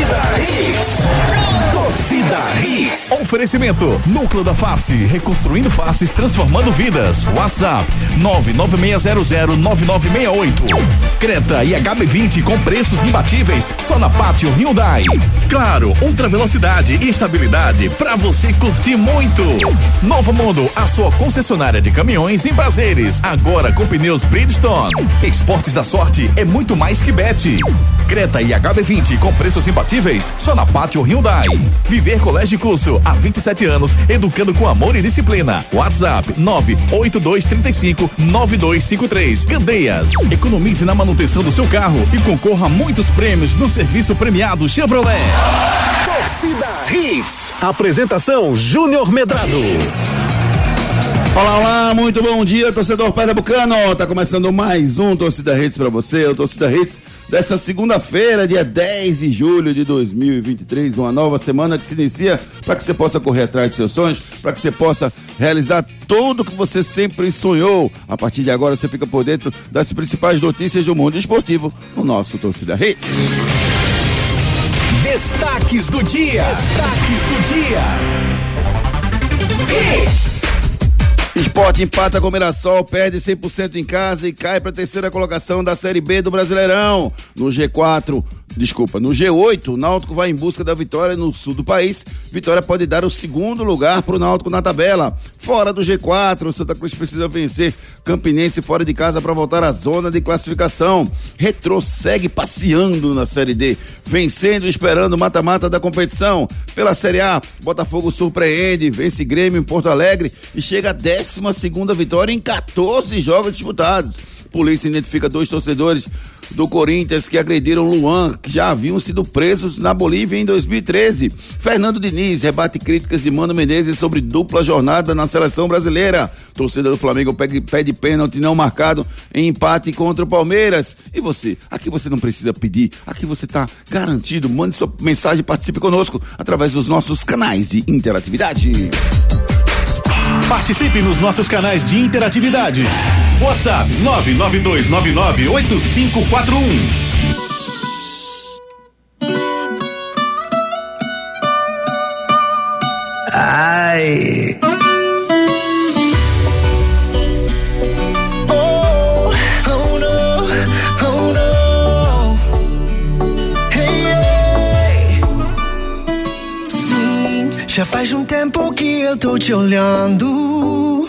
Torcida Hits. Oferecimento: Núcleo da Face, reconstruindo faces, transformando vidas. WhatsApp: 996009968. Creta e HB20 com preços imbatíveis só na Pátio Hyundai. Claro, ultra velocidade e estabilidade para você curtir muito. Novo Mundo, a sua concessionária de caminhões em prazeres, agora com pneus Bridgestone. Esportes da sorte é muito mais que bet. Creta e HB20 com preços imbatíveis só na Pátio Hyundai. Viver Colégio Curso há 27 anos, educando com amor e disciplina. WhatsApp 98235 9253. Candeias. Economize na manutenção do seu carro e concorra a muitos prêmios no serviço premiado Chevrolet. Torcida Hits. Apresentação Júnior Medrado. Olá, olá, muito bom dia, torcedor pernambucano. Tá começando mais um Torcida Hits para você, o Torcida Hits dessa segunda-feira, dia 10 de julho de 2023, uma nova semana que se inicia para que você possa correr atrás dos seus sonhos, para que você possa realizar tudo que você sempre sonhou. A partir de agora você fica por dentro das principais notícias do mundo esportivo no nosso Torcida Hits. Destaques do dia. Destaques do dia. Hits. Esporte empata com Mirassol, perde 100% em casa e cai para a terceira colocação da Série B do Brasileirão. No G4, desculpa, no G8, o Náutico vai em busca da vitória no sul do país. Vitória pode dar o segundo lugar para o Náutico na tabela. Fora do G4, o Santa Cruz precisa vencer Campinense fora de casa para voltar à zona de classificação. Retro segue passeando na Série D, vencendo e esperando o mata-mata da competição. Pela Série A, Botafogo surpreende, vence Grêmio em Porto Alegre e chega a 12 segunda vitória em 14 jogos disputados. Polícia identifica dois torcedores do Corinthians que agrediram Luan, que já haviam sido presos na Bolívia em 2013. Fernando Diniz rebate críticas de Mano Menezes sobre dupla jornada na seleção brasileira. Torcedor do Flamengo pede, pênalti não marcado em empate contra o Palmeiras. E você? Aqui você não precisa pedir, aqui você está garantido. Mande sua mensagem, participe conosco através dos nossos canais de interatividade. Participe nos nossos canais de interatividade. WhatsApp 992998541. Ai. Já faz um tempo que eu tô te olhando.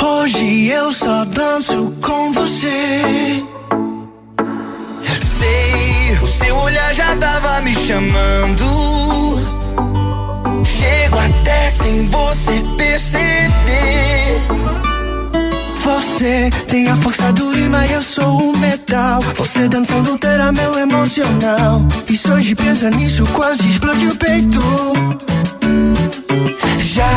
Hoje eu só danço com você. Sei, o seu olhar já tava me chamando. Chego até sem você perceber. Você tem a força do imã e eu sou o metal. Você dançando altera meu emocional. E se hoje pensa nisso, quase explode o peito. Já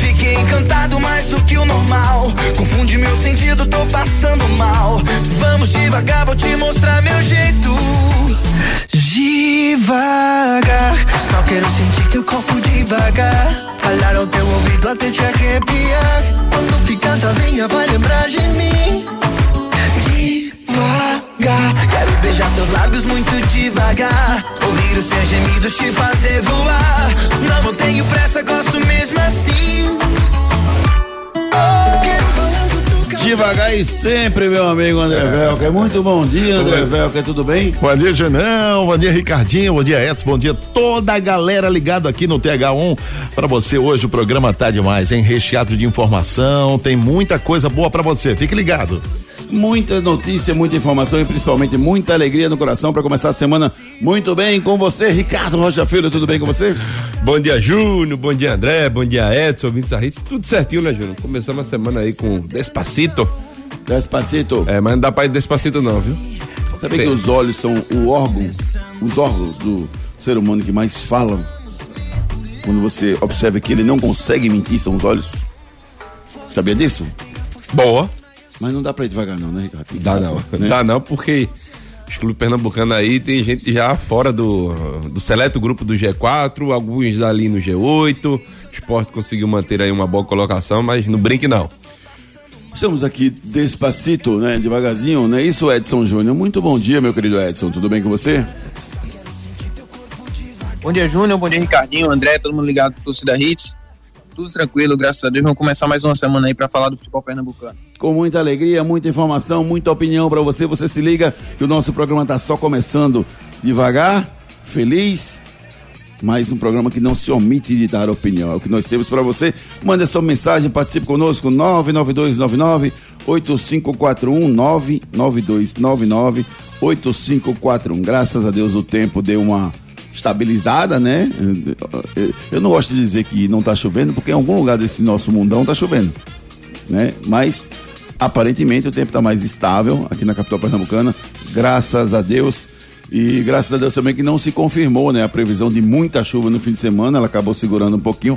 fiquei encantado mais do que o normal. Confunde meu sentido, tô passando mal. Vamos devagar, vou te mostrar meu jeito. Devagar, só quero sentir teu corpo devagar. Falar ao teu ouvido até te arrepiar. Quando ficar sozinha, vai lembrar de mim. Devagar, quero beijar teus lábios muito devagar. Ouvir os teus gemidos te fazer voar. Não, não tenho pressa, gosto mesmo assim. Devagar e sempre, meu amigo André Velker. Muito bom dia, André Velker, tudo bem? Bom dia, Janão. Bom dia, Ricardinho. Bom dia, Edson. Bom dia, toda a galera ligada aqui no TH1. Para você hoje o programa tá demais, hein? Recheado de informação, tem muita coisa boa para você. Fique ligado. Muita notícia, muita informação e principalmente muita alegria no coração para começar a semana muito bem com você, Ricardo Rocha Filho. Tudo bem com você? Bom dia, Júnior. Bom dia, André. Bom dia, Edson. Ouvintes da Hits. Tudo certinho, né, Júnior? Começamos a semana aí com Despacito. Despacito. É, mas não dá pra ir Despacito não, viu? Sabe que os olhos são o órgão, os órgãos do ser humano que mais falam? Quando você observa que ele não consegue mentir, são os olhos. Sabia disso? Boa. Mas não dá pra ir devagar não, né, Ricardo? Dá não. Né? Dá não, porque os clubes pernambucanos aí tem gente já fora do, do seleto grupo do G4, alguns ali no G8. O esporte conseguiu manter aí uma boa colocação, mas não brinque não. Estamos aqui despacito, né? Devagarzinho, né? Isso, Edson Júnior. Muito bom dia, meu querido Edson. Tudo bem com você? Bom dia, Júnior. Bom dia, Ricardinho, André, todo mundo ligado pro Torcida Hits. Tudo tranquilo, graças a Deus. Vamos começar mais uma semana aí para falar do futebol pernambucano. Com muita alegria, muita informação, muita opinião para você. Você se liga que o nosso programa tá só começando devagar, feliz. Mais um programa que não se omite de dar opinião. É o que nós temos para você. Mande a sua mensagem, participe conosco. 99299 8541 99299 8541. Graças a Deus o tempo deu uma estabilizada, né? Eu não gosto de dizer que não está chovendo, porque em algum lugar desse nosso mundão está chovendo, né? Mas aparentemente o tempo está mais estável aqui na capital pernambucana, graças a Deus. E graças a Deus também que não se confirmou, né? A previsão de muita chuva no fim de semana, ela acabou segurando um pouquinho.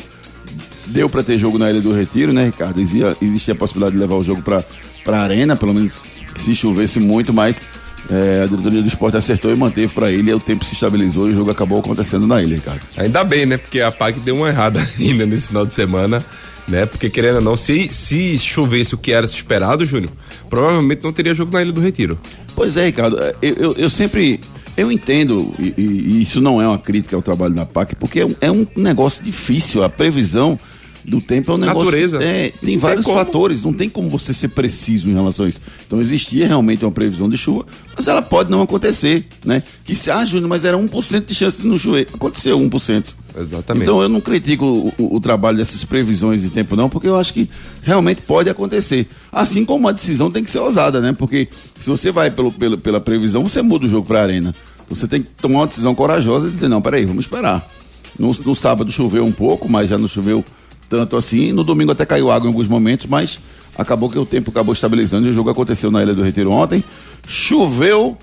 Deu para ter jogo na Ilha do Retiro, né, Ricardo? Existia, existia a possibilidade de levar o jogo para a arena, pelo menos se chovesse muito, mas é, a diretoria do esporte acertou e manteve para ele, e o tempo se estabilizou e o jogo acabou acontecendo na ilha, Ricardo. Ainda bem, né? Porque a PAC deu uma errada ainda nesse final de semana, né? Porque querendo ou não, se, se chovesse o que era esperado, Júnior, provavelmente não teria jogo na Ilha do Retiro. Pois é, Ricardo, eu, eu, eu sempre. Eu entendo, e, e, isso não é uma crítica ao trabalho da PAC, porque é um, é um negócio difícil, a previsão do tempo é um negócio. Natureza. É, tem vários tem fatores, não tem como você ser preciso em relação a isso. Então existia realmente uma previsão de chuva, mas ela pode não acontecer, né? Que se, ah, Júnior, mas era 1% de chance de não chover. Aconteceu 1%. Exatamente. Então eu não critico o, o, o, trabalho dessas previsões de tempo, não, porque eu acho que realmente pode acontecer. Assim como a decisão tem que ser ousada, né? Porque se você vai pelo, pelo pela previsão, você muda o jogo para a arena. Você tem que tomar uma decisão corajosa e dizer, não, peraí, vamos esperar. No, no sábado choveu um pouco, mas já não choveu tanto assim. No domingo até caiu água em alguns momentos, mas acabou que o tempo acabou estabilizando o jogo aconteceu na Ilha do Retiro ontem. Choveu,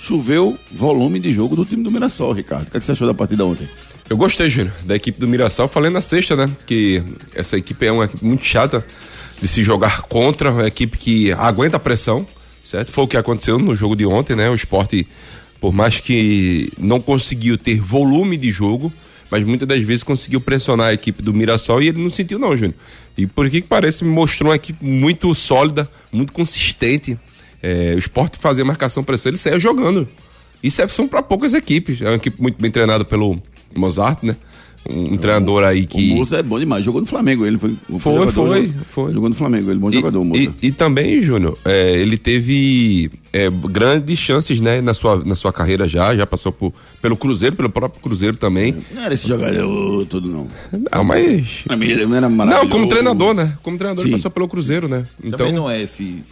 choveu volume de jogo do time do Mirassol, Ricardo. O que, é você achou da partida ontem? Eu gostei, Júnior, da equipe do Mirassol. Falei na sexta, né? Que essa equipe é uma equipe muito chata de se jogar contra, uma equipe que aguenta a pressão, certo? Foi o que aconteceu no jogo de ontem, né? O esporte, por mais que não conseguiu ter volume de jogo, mas muitas das vezes conseguiu pressionar a equipe do Mirassol e ele não sentiu não, Júnior. E por que que parece, me mostrou uma equipe muito sólida, muito consistente. É, o esporte fazia marcação pressão, ele saia jogando. Isso é são para poucas equipes. É uma equipe muito bem treinada pelo Mozart, né? Um, treinador aí que. O Moça é bom demais, jogou no Flamengo, ele foi. Foi, foi, foi. Jogou no Flamengo, ele é bom e, jogador, Moça. E, e também, Júnior, é, ele teve é, grandes chances, né, na sua, na sua carreira já, já passou por, pelo Cruzeiro, pelo próprio Cruzeiro também. Não era esse jogador tudo, não. Não, mas. Não, era não como treinador, né? Como treinador, Sim. ele passou pelo Cruzeiro, né? Então. Também não é esse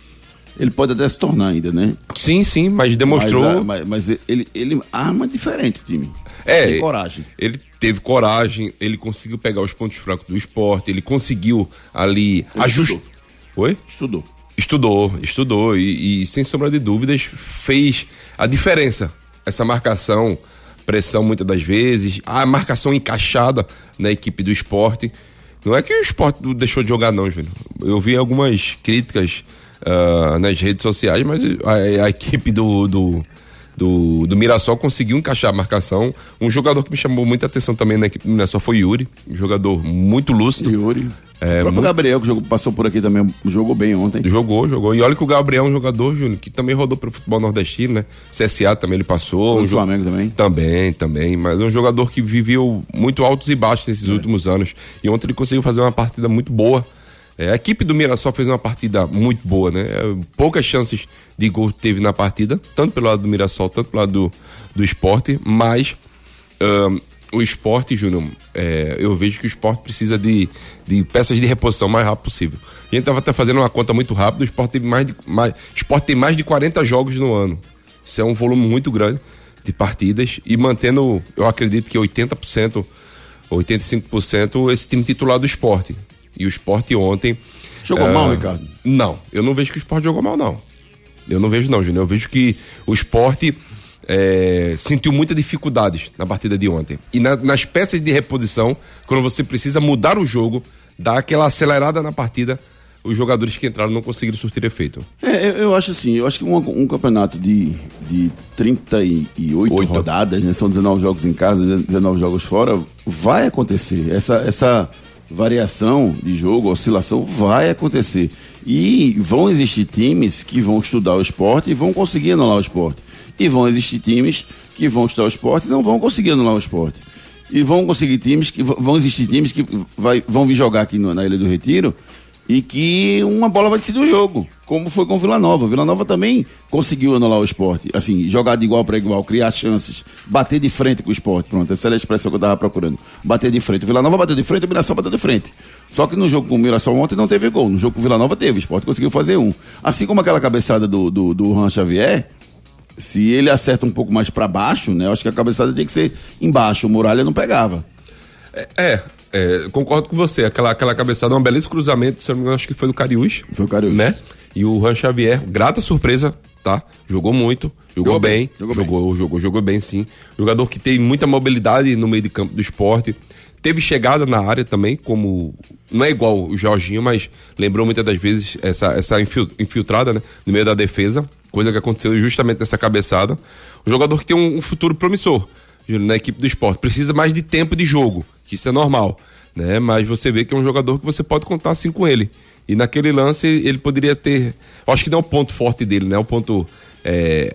ele pode até se tornar ainda, né? Sim, sim, mas demonstrou. Mas, mas, mas ele, ele arma diferente o time. É. Tem coragem. Ele teve coragem, ele conseguiu pegar os pontos fracos do esporte, ele conseguiu ali ajustar. Oi? Estudou. Estudou, estudou e, e, sem sombra de dúvidas fez a diferença. Essa marcação, pressão muitas das vezes, a marcação encaixada na equipe do esporte. Não é que o esporte deixou de jogar, não, Júnior. Eu vi algumas críticas uh, nas redes sociais, mas a, a equipe do, do, do, do Mirassol conseguiu encaixar a marcação. Um jogador que me chamou muita atenção também na equipe do Mirassol foi Yuri, um jogador muito lúcido. Yuri. É, o próprio muito... Gabriel, que jogou, passou por aqui também, jogou bem ontem. Jogou, jogou. E olha que o Gabriel é um jogador, Júnior, que também rodou pelo futebol nordestino, né? CSA também ele passou. O um Flamengo também? Também, também. Mas é um jogador que viveu muito altos e baixos nesses é. últimos anos. E ontem ele conseguiu fazer uma partida muito boa. É, a equipe do Mirassol fez uma partida muito boa, né? É, poucas chances de gol teve na partida, tanto pelo lado do Mirassol, tanto pelo lado do, do esporte, mas um, o esporte, Júnior, é, eu vejo que o esporte precisa de, de peças de reposição o mais rápido possível. A gente estava até fazendo uma conta muito rápida, o esporte tem mais de, mais, esporte tem mais de 40 jogos no ano. Isso é um volume muito grande de partidas e mantendo, eu acredito que 80%, 85% esse time titular do esporte. E o esporte ontem. Jogou uh, mal, Ricardo? Não, eu não vejo que o esporte jogou mal, não. Eu não vejo, não, Júnior. Eu vejo que o esporte é, sentiu muitas dificuldades na partida de ontem. E na, nas peças de reposição, quando você precisa mudar o jogo, dar aquela acelerada na partida, os jogadores que entraram não conseguiram surtir efeito. É, eu, eu acho assim, eu acho que um, um campeonato de, de 38 Oito. rodadas, né, são 19 jogos em casa, 19 jogos fora, vai acontecer. Essa, essa variação de jogo, oscilação vai acontecer. E vão existir times que vão estudar o esporte e vão conseguir anular o esporte. E vão existir times que vão estudar o esporte e não vão conseguir anular o esporte. E vão conseguir times que vão existir times que vai, vão vir jogar aqui no- na Ilha do Retiro e que uma bola vai decidir o jogo, como foi com o Vila Nova. O Vila Nova também conseguiu anular o esporte, assim, jogar de igual para igual, criar chances, bater de frente com o esporte. Pronto, essa era a expressão que eu tava procurando. Bater de frente. O Vila Nova bateu de frente, o Mirassol bateu de frente. Só que no jogo com o Mirassol ontem não teve gol. No jogo com o Vila Nova teve, o esporte conseguiu fazer um. Assim como aquela cabeçada do, do, do Juan Xavier, se ele acerta um pouco mais para baixo, né? Eu acho que a cabeçada tem que ser embaixo. O Muralha não pegava. É, é, concordo com você. Aquela, aquela cabeçada, um belíssimo cruzamento, se não me engano, acho que foi do Cariús. Foi o Cariús. Né? E o Ran Xavier, grata surpresa, tá? Jogou muito, jogou, Jogou bem, bem, jogou jogou, jogou, jogou, bem sim. Jogador que tem muita mobilidade no meio de campo do esporte. Teve chegada na área também, como. Não é igual o Jorginho, mas lembrou muitas das vezes essa, essa infil- infiltrada né, no meio da defesa, coisa que aconteceu justamente nessa cabeçada. Um jogador que tem um, um futuro promissor Júnior, na equipe do esporte. Precisa mais de tempo de jogo, que isso é normal. Né? Mas você vê que é um jogador que você pode contar assim com ele. E naquele lance ele poderia ter. Eu acho que não é o ponto forte dele, né? O ponto. é,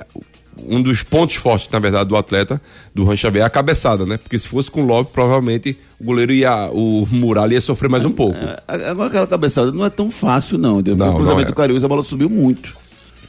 um dos pontos fortes, na verdade, do atleta, do Ran Xavier, é a cabeçada, né? Porque se fosse com o Love, provavelmente o goleiro ia. O Muralha ia sofrer mais um pouco. A- Agora aquela cabeçada não é tão fácil, não. Entendeu? Não, o cruzamento não é. do Cariús, a bola subiu muito.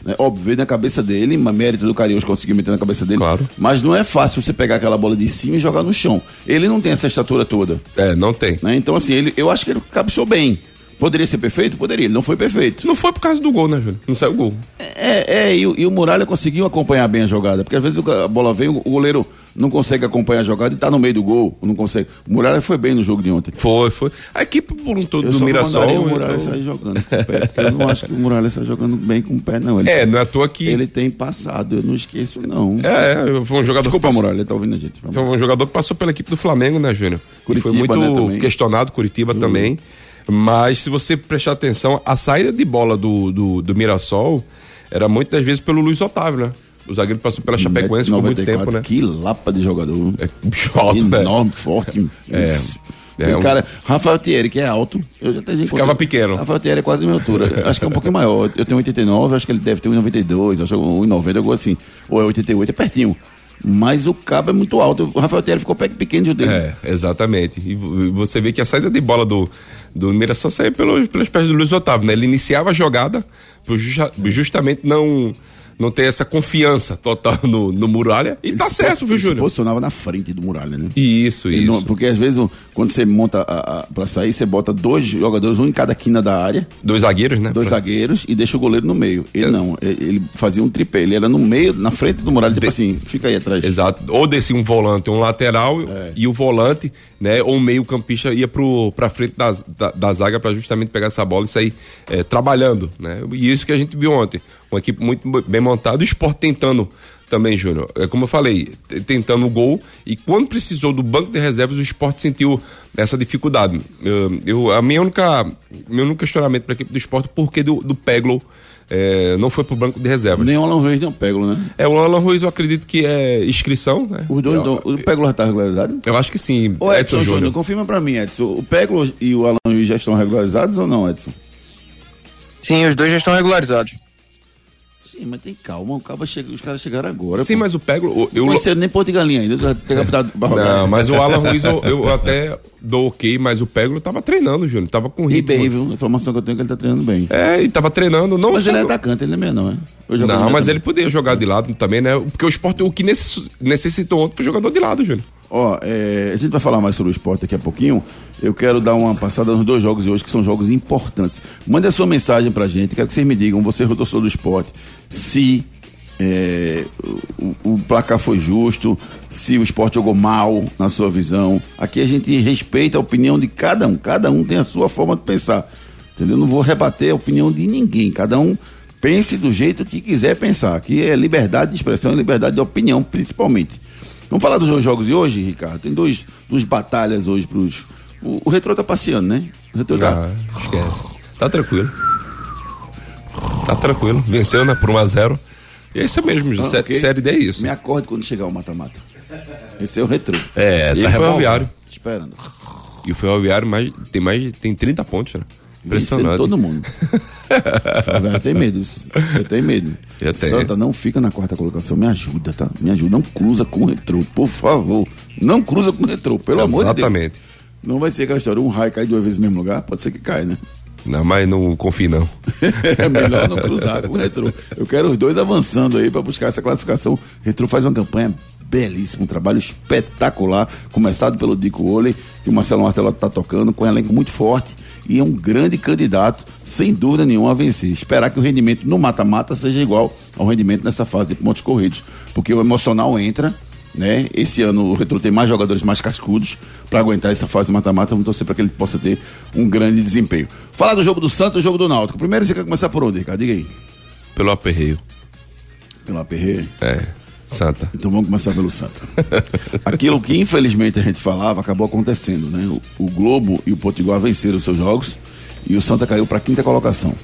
Né? Óbvio, veio na cabeça dele, mas mérito do Cariús conseguiu meter na cabeça dele. Claro. Mas não é fácil você pegar aquela bola de cima e jogar no chão. Ele não tem essa estatura toda. É, não tem. Né? Então, assim, ele, eu acho que ele cabeçou bem. Poderia ser perfeito? Poderia. Ele não foi perfeito. Não foi por causa do gol, né, Júnior? Não saiu gol. É, é e, o- e o Muralha conseguiu acompanhar bem a jogada, porque às vezes o- a bola vem, o o goleiro não consegue acompanhar a jogada e tá no meio do gol, não consegue. O Muralha foi bem no jogo de ontem. Foi, foi. A equipe por um todo Eu do não Mirassol. mandaria o Muralha então- sair jogando com o pé, eu não acho que o Muralha está jogando bem com o pé, não. Ele, É, não é à toa que. ele tem passado, eu não esqueço, não. É, foi um jogador. Desculpa, passou- Muralha, ele tá ouvindo a gente. Foi um jogador que passou pela equipe do Flamengo, né, Júnior? E Curitiba, foi muito né, questionado, Curitiba também. Mas se você prestar atenção, a saída de bola do, do, do Mirassol era muitas vezes pelo Luiz Otávio, né? O zagueiro passou pela Chapecoense por muito 94, tempo, né? Que lapa de jogador. É alto, né? Enorme, forte. É. O É um- cara, Rafael Thierry, que é alto, eu já tenho Ficava pequeno. Rafael Thierry é quase a minha altura. acho que é um pouquinho maior. Eu tenho 89, acho que ele deve ter 1,92, acho que 1,90, algo assim. Ou é 88, é pertinho. Mas o cabo é muito alto. O Rafael Thierry ficou pe- pequeno de dele. É, exatamente. E vo- você vê que a saída de bola do, do Mirassol saiu pelo, pelas pés do Luiz Otávio, né? Ele iniciava a jogada justamente não, não ter essa confiança total no, no Muralha. E tá Ele se certo, viu, ele Se Júnior? posicionava na frente do Muralha, né? Isso, Ele isso. não- porque às vezes, quando você monta a, a, pra sair, você bota dois jogadores, um em cada quina da área, Dois zagueiros, né? dois Pra- zagueiros e deixa o goleiro no meio. Ele É. não, ele ele fazia um tripé, ele era no meio, na frente do Muralha, tipo De- assim, fica aí atrás. Exato. Ou descia um volante, um lateral É. e o volante, né? Ou o meio campista ia pro, pra frente da, da, da zaga para justamente pegar essa bola e sair é, trabalhando, né? E isso que a gente viu ontem. Uma equipe muito bem montada, o esporte tentando também, Júnior. É como eu falei, tentando o gol e quando precisou do banco de reservas, o esporte sentiu essa dificuldade. Eu, eu- a minha única, meu único questionamento para a equipe do esporte, por que do, do Peglo é, não foi pro banco de reservas? Nem o Alan Reis nem o Pégolo, né? É, o Alan Ruiz eu acredito que é inscrição, né? Os dois, eu, o Pégolo já tá regularizado? eu acho que sim. Ô Edson, Júnior, confirma pra mim, Edson. O Pégolo e o Alan Reis já estão regularizados ou não, Edson? Sim, os dois já estão regularizados. Sim, mas tem calma, o cabo chega, os caras chegaram agora. Sim, pô. mas o Peglo. o- Eu, ser nem ponto de galinha ainda, tem rodar. não, mas o Alan Ruiz eu, eu até dou ok, mas o Peglo tava treinando, Júnior. Tava com E ritmo. bem, viu? A informação que eu tenho é que ele tá treinando bem. É, e tava treinando. Não, Mas só ele é atacante, ele não é meio não, é? Eu Não, no mas ele poderia jogar de lado também, né? Porque o esporte, o que necess- necessitou ontem foi jogador de lado, Júnior. Ó, é, a gente vai falar mais sobre o esporte daqui a pouquinho. Eu quero dar uma passada nos dois jogos de hoje, que são jogos importantes. Mande a sua mensagem pra gente, quero que vocês me digam, você torcedor do esporte, se é, o, o placar foi justo, se o esporte jogou mal, na sua visão. Aqui a gente respeita a opinião de cada um, cada um tem a sua forma de pensar. Entendeu? Não vou rebater a opinião de ninguém, cada um pense do jeito que quiser pensar. Aqui é liberdade de expressão e liberdade de opinião, principalmente. Vamos falar dos dois jogos de hoje, Ricardo? Tem dois, duas batalhas hoje pros. O, o Retrô tá passeando, né? O Retrô tá. Ah, esquece. Tá tranquilo. Tá tranquilo. Venceu, né? Por 1x0. E é isso mesmo. Ah, Sé- ok. Série D é isso. Me acorde quando chegar o mata-mata. Esse é o Retrô. É, E tá. Ferroviário. Esperando. E o Ferroviário mais, tem mais tem 30 pontos, né? Impressionante. Vencendo todo mundo. eu tenho medo. Eu tenho medo. Eu tenho. Santa não fica na quarta colocação. Me ajuda, tá? Me ajuda. Não cruza com o retrô, por favor. Não cruza com o retrô, pelo amor de Deus. Exatamente. Não vai ser aquela história, um raio cai duas vezes no mesmo lugar, pode ser que caia, né? Não, mas não confio não. é melhor não cruzar com o Retro. Eu quero os dois avançando aí para buscar essa classificação. O Retro faz uma campanha belíssima, um trabalho espetacular, começado pelo Dico Ole, que o Marcelo Martelo está tocando, com um elenco muito forte e é um grande candidato, sem dúvida nenhuma, a vencer. Esperar que o rendimento no mata-mata seja igual ao rendimento nessa fase de pontos corridos, porque o emocional entra né? Esse ano o Retro tem mais jogadores mais cascudos para aguentar essa fase mata-mata. Vamos torcer para que ele possa ter um grande desempenho. Falar do jogo do Santos e jogo do Náutico. Primeiro você quer começar por onde, Ricardo? Diga aí. Pelo aperreio. Pelo aperreio? É. Santa. Então vamos começar pelo Santa. Aquilo que infelizmente a gente falava acabou acontecendo, né? O, o Globo e o Potiguar venceram os seus jogos e o Santa caiu para quinta colocação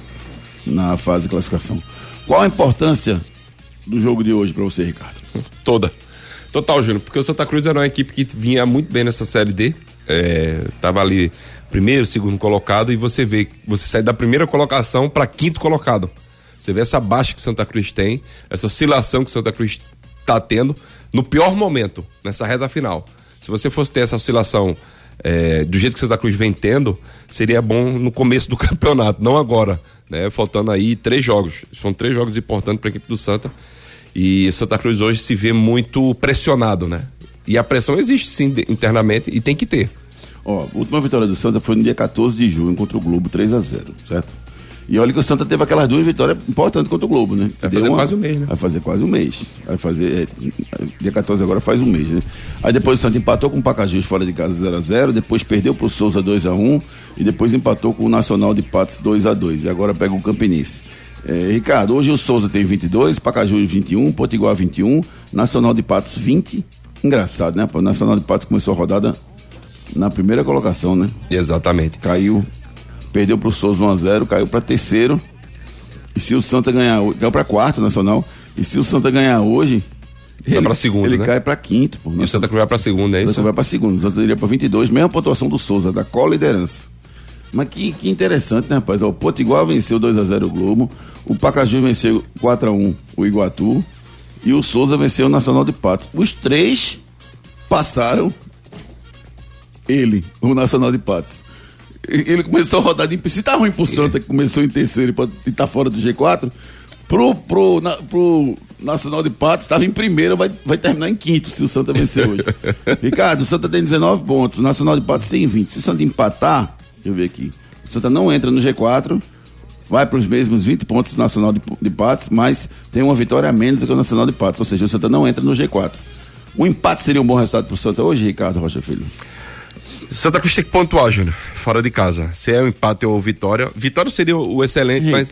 na fase de classificação. Qual a importância do jogo de hoje para você, Ricardo? Toda. Total, Júnior, porque o Santa Cruz era uma equipe que vinha muito bem nessa Série D. É, tava ali primeiro, segundo colocado, e você vê, você sai da primeira colocação para quinto colocado. Você vê essa baixa que o Santa Cruz tem, essa oscilação que o Santa Cruz está tendo no pior momento, nessa reta final. Se você fosse ter essa oscilação é, do jeito que o Santa Cruz vem tendo, seria bom no começo do campeonato, não agora. Né? Faltando aí três jogos. São três jogos importantes para a equipe do Santa. E o Santa Cruz hoje se vê muito pressionado, né? E a pressão existe sim internamente e tem que ter. Ó, a última vitória do Santa foi no dia 14 de junho contra o Globo, 3 a 0 certo? E olha que o Santa teve aquelas duas vitórias importantes contra o Globo, né? Vai Deu fazer quase um mês, né? Vai fazer quase um mês. Vai fazer. é, dia 14 agora faz um mês, né? Aí depois o Santa empatou com o Pacajus fora de casa 0x0, depois perdeu pro Souza 2x1 e depois empatou com o Nacional de Patos 2x2. E agora pega o Campinense. É, Ricardo, hoje o Souza tem 22, Pacajus 21, Potiguar 21, Nacional de Patos 20. Engraçado, né? O Nacional de Patos começou a rodada na primeira colocação, né? Exatamente. Caiu, perdeu pro Souza 1x0, caiu para terceiro. E se o Santa ganhar hoje, caiu para quarto nacional. E se o Santa ganhar hoje, Vai pra segundo, ele né? cai para quinto. Pô. E o Santa Cruz vai pra segunda, é O isso? Santa vai para segundo, o Santa iria para 22, mesma pontuação do Souza, da co-liderança. Mas que, que interessante, né, rapaz? O Potiguar venceu 2x0 o Globo, o Pacajus venceu 4x1 o Iguatu e o Souza venceu o Nacional de Patos. Os três passaram ele, o Nacional de Patos. Ele começou a rodar de. Se tá ruim pro Santa, que começou em terceiro e pode- e tá fora do G4, pro, pro, na- pro Nacional de Patos, estava em primeiro, vai, vai terminar em quinto se o Santa vencer hoje. Ricardo, o Santa tem 19 pontos, o Nacional de Patos tem 20. Se o Santa empatar, deixa eu ver aqui. O Santa não entra no G4, vai para os mesmos 20 pontos do Nacional de, de Patos, mas tem uma vitória a menos do que o Nacional de Patos, ou seja, o Santa não entra no G4. O empate seria um bom resultado pro Santa hoje, Ricardo Rocha Filho? Santa Cruz tem que pontuar, Júnior, fora de casa. Se é um empate ou vitória. Vitória seria o excelente, mas,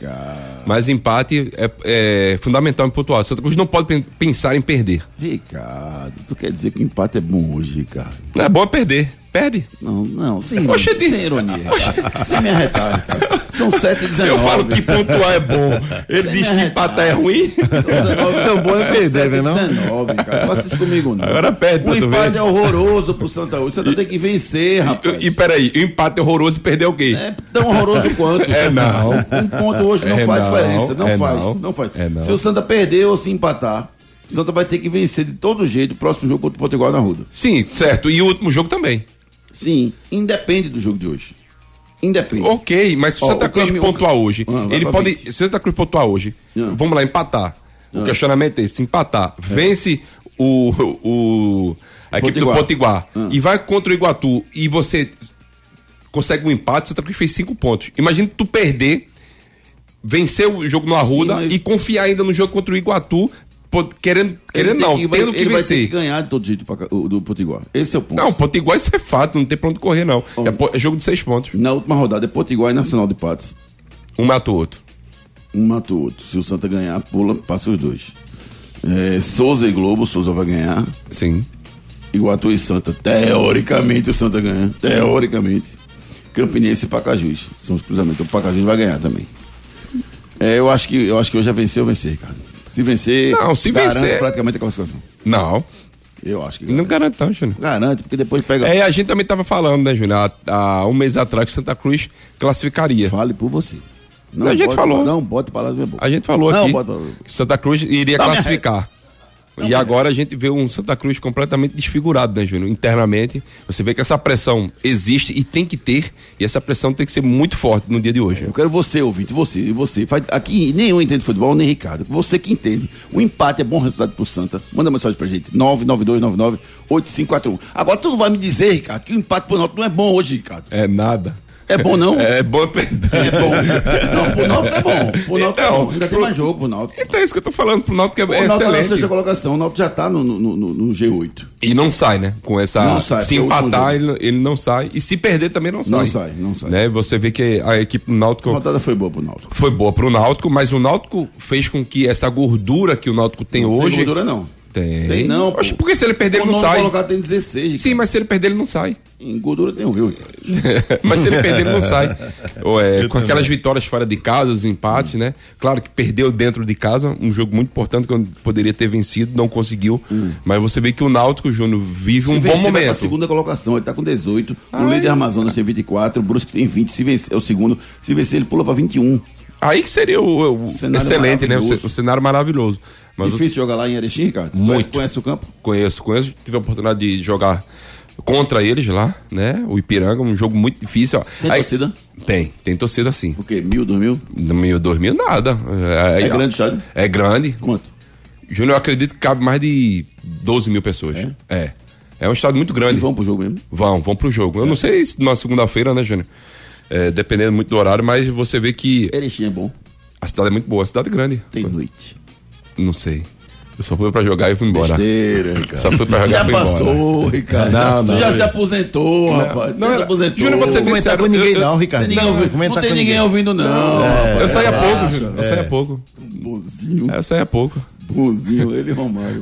mas empate é, é fundamental em pontuar. Santa Cruz não pode pen- pensar em perder. Ricardo, tu quer dizer que o empate é bom hoje, Ricardo? Não é bom é perder. Perde. Não, não, sem, Oxe, de- sem ironia, Ricardo. Sem me arretar, Ricardo. São 7 e 19. Se eu falo que pontuar é bom, ele Sem diz que empatar é ruim. São 19, Tão bom é perder, 7 né, não? 19, cara. Faça isso comigo, não. Agora perde, O empate é horroroso pro Santa hoje. O Santa tem que vencer, rapaz. E, e peraí, o empate é horroroso e perder o quê? É tão horroroso quanto. É, não. Um ponto hoje não É, faz não. diferença. Não É, faz. não. Não, faz. É, não. Se o Santa perder ou se empatar, o Santa vai ter que vencer de todo jeito o próximo jogo contra o Potiguar na Ruda. Sim, certo. E o último jogo também. Sim, independe do jogo de hoje. Independe. Ok, mas se o Santa Cruz caminho- pontuar hoje, Ah, ele pode. 20. Se o Santa Cruz pontuar hoje, Ah. vamos lá, empatar. O questionamento é esse: se empatar, vence o, o, a equipe Potiguar. do Potiguar Ah. e vai contra o Iguatu e você consegue um empate, o Santa Cruz fez cinco pontos. Imagina tu perder, vencer o jogo no Arruda mas- e confiar ainda no jogo contra o Iguatu, querendo, querendo não, que- tendo que ele vai ter vencer. que ganhar de todo jeito do Potiguar. Esse é o ponto. Não, Potiguar isso é fato, não tem pra onde correr, não. É, é jogo de seis pontos. Na última rodada é Potiguar e Nacional de Patos. Um mata o outro. Um mata o outro. Se o Santa ganhar, pula, passa os dois. É, Souza e Globo, Souza vai ganhar. Sim. Iguatu e Santa, teoricamente o Santa ganha. Teoricamente. Campinense e Pacajus. São os cruzamentos. O Pacajus vai ganhar também. É, eu acho que eu acho que hoje já venceu, vencer, Ricardo. Se vencer, Não, se garante vencer- praticamente a classificação. Não. Eu acho que Não garante. garante não, Júnior. Garante, porque depois pega. É, a gente também tava falando, né, Júnior? Há, um mês atrás que Santa Cruz classificaria. Fale por você. Não A gente pode- falou. Não parar do meu boca. A gente falou Não, aqui falar. que Santa Cruz iria Não, classificar. E agora a gente vê um Santa Cruz completamente desfigurado, né, Júnior? Internamente. Você vê que essa pressão existe e tem que ter, e essa pressão tem que ser muito forte no dia de hoje. Eu quero você, ouvinte, você, e você. Aqui nenhum entende futebol, nem Ricardo. Você que entende. O empate é bom resultado pro Santa. Manda mensagem pra gente. 992998541. Agora tu não vai me dizer, Ricardo, que o empate pro Náutico não é bom hoje, Ricardo. É nada. É bom não? É bom perder. É bom. Não, pro Náutico é bom. Pro Náutico é Então, bom. Ainda tem pro- mais jogo pro Náutico. Então é isso que eu tô falando pro Náutico que O é Náutico tá na sexta excelente. colocação. O Náutico já tá no, no, no- no G8. E não sai, né? Com essa. Não sai, se é empatar, ele, ele não sai. E se perder também não sai. Não sai, não sai. Né? Você vê que a equipe do A Náutico rodada foi boa pro Náutico. foi boa pro Náutico, mas o Náutico fez com que essa gordura que o Náutico tem Não hoje. Tem gordura não. Tem. Tem não, porque se ele perder, ele não sai. colocado tem 16. Sim, mas se ele perder, ele não sai. Em gordura tem o Rio. mas se ele perder, ele não sai. Ou é, com aquelas vitórias fora de casa, os empates, né? Claro que perdeu dentro de casa, um jogo muito importante que eu poderia ter vencido, não conseguiu. Mas você vê que o Náutico, Júnior, vive um Se bom vencer, vai momento. segunda colocação, ele tá com 18. Ai. O líder Amazonas tem 24, o Brusque tem 20. Se vencer, é o segundo. Se vencer, ele pula pra 21. Aí que seria o, o excelente, né? O cenário maravilhoso. Mas Difícil você- jogar lá em Erechim, Ricardo? Muito. Conhece o campo? conheço, conheço. Tive a oportunidade de jogar contra eles lá, né? O Ipiranga, um jogo muito difícil. ó. Tem torcida? Tem, tem torcida sim. O quê? Mil, dois mil? Meio dois mil, nada. É grande o estádio? É grande. Quanto? Júnior, eu acredito que cabe mais de 12 mil pessoas. É? É. É um estádio muito E grande. vão pro jogo mesmo? Vão, vão pro jogo. É. Eu não sei se na segunda-feira, né, Júnior? É, dependendo muito do horário, mas você vê que Erechim é bom. a cidade é muito boa, a cidade é grande. Tem noite. Não sei. Eu só fui pra jogar e fui embora. Besteira, Ricardo. Só fui pra jogar Já e fui embora. passou, Ricardo. Não, não, tu já eu- se aposentou, rapaz. não, tu já se não. aposentou. Te ser Não comentar com ninguém, eu- não, Ricardo. Não, comenta não tem ninguém ouvindo, não. Eu saí há pouco, Relaxa. Júnior. Eu saí há pouco. Bonzinho, É, eu saí há pouco. bonzinho, ele e Romário.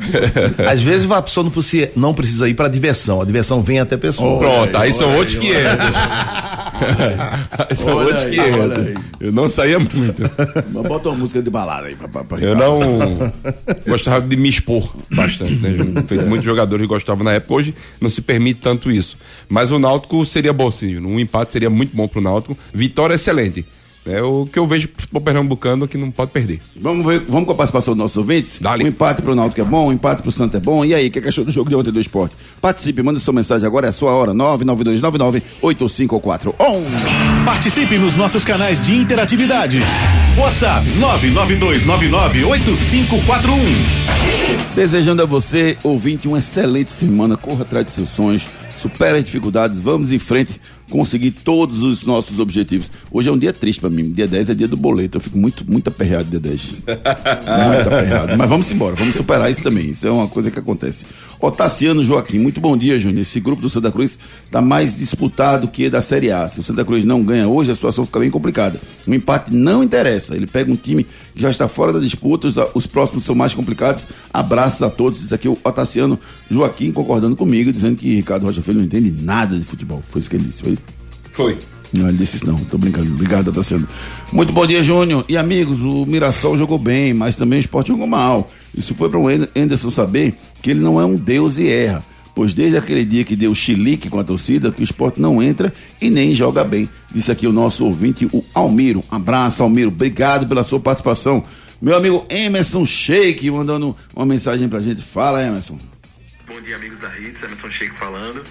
Às vezes a pessoa não precisa, não precisa ir pra diversão. A diversão vem até pessoa. Pronto, aí são outros aí, 500. Aí são Olha aí, olha 500. aí. Eu não saía muito. Mas bota uma música de balada aí pra, pra, pra Eu não gostava de me expor bastante, né, Júnior? Feito muitos jogadores gostavam na época, hoje não se permite tanto isso. Mas o Náutico seria bom, sim. Um empate seria muito bom pro Náutico. Vitória excelente. É o que eu vejo pro futebol pernambucano que não pode perder. Vamos, ver, vamos com a participação dos nossos ouvintes? Dale. Um empate pro Náutico é bom, um empate pro Santa é bom. E aí, o que, que achou do jogo de ontem do esporte? Participe, manda sua mensagem agora, é a sua hora. 992998541. Participe nos nossos canais de interatividade. WhatsApp 992998541. Desejando a você, ouvinte, uma excelente semana. Corra atrás de seus sonhos, supere as dificuldades, vamos em frente, conseguir todos os nossos objetivos. Hoje é um dia triste pra mim. Dia 10 é dia do boleto. Eu fico muito, muito aperreado dia 10. muito aperreado. Mas vamos embora, vamos superar isso também. Isso é uma coisa que acontece. Otaciano Joaquim, muito bom dia, Júnior. Esse grupo do Santa Cruz está mais disputado que da Série A. Se o Santa Cruz não ganha hoje, a situação fica bem complicada. O empate não interessa. Ele pega um time que já está fora da disputa, os, os próximos são mais complicados. Abraços a todos. Diz aqui o Otaciano Joaquim concordando comigo, dizendo que Ricardo Rocha Filho não entende nada de futebol. Foi isso que ele disse. Foi? Foi. Não, ele disse isso não, tô brincando. Obrigado, Otaciano. Muito bom dia, Júnior. E amigos, o Mirassol jogou bem, mas também o esporte jogou mal. Isso foi para o Anderson saber que ele não é um deus e erra. Pois desde aquele dia que deu chilique com a torcida, que o esporte não entra e nem joga bem. Disse aqui o nosso ouvinte, o Almiro. Abraço, Almiro. Obrigado pela sua participação. Meu amigo Emerson Sheik mandando uma mensagem pra gente. Fala, Emerson. Bom dia, amigos da Hits, Emerson Sheik falando.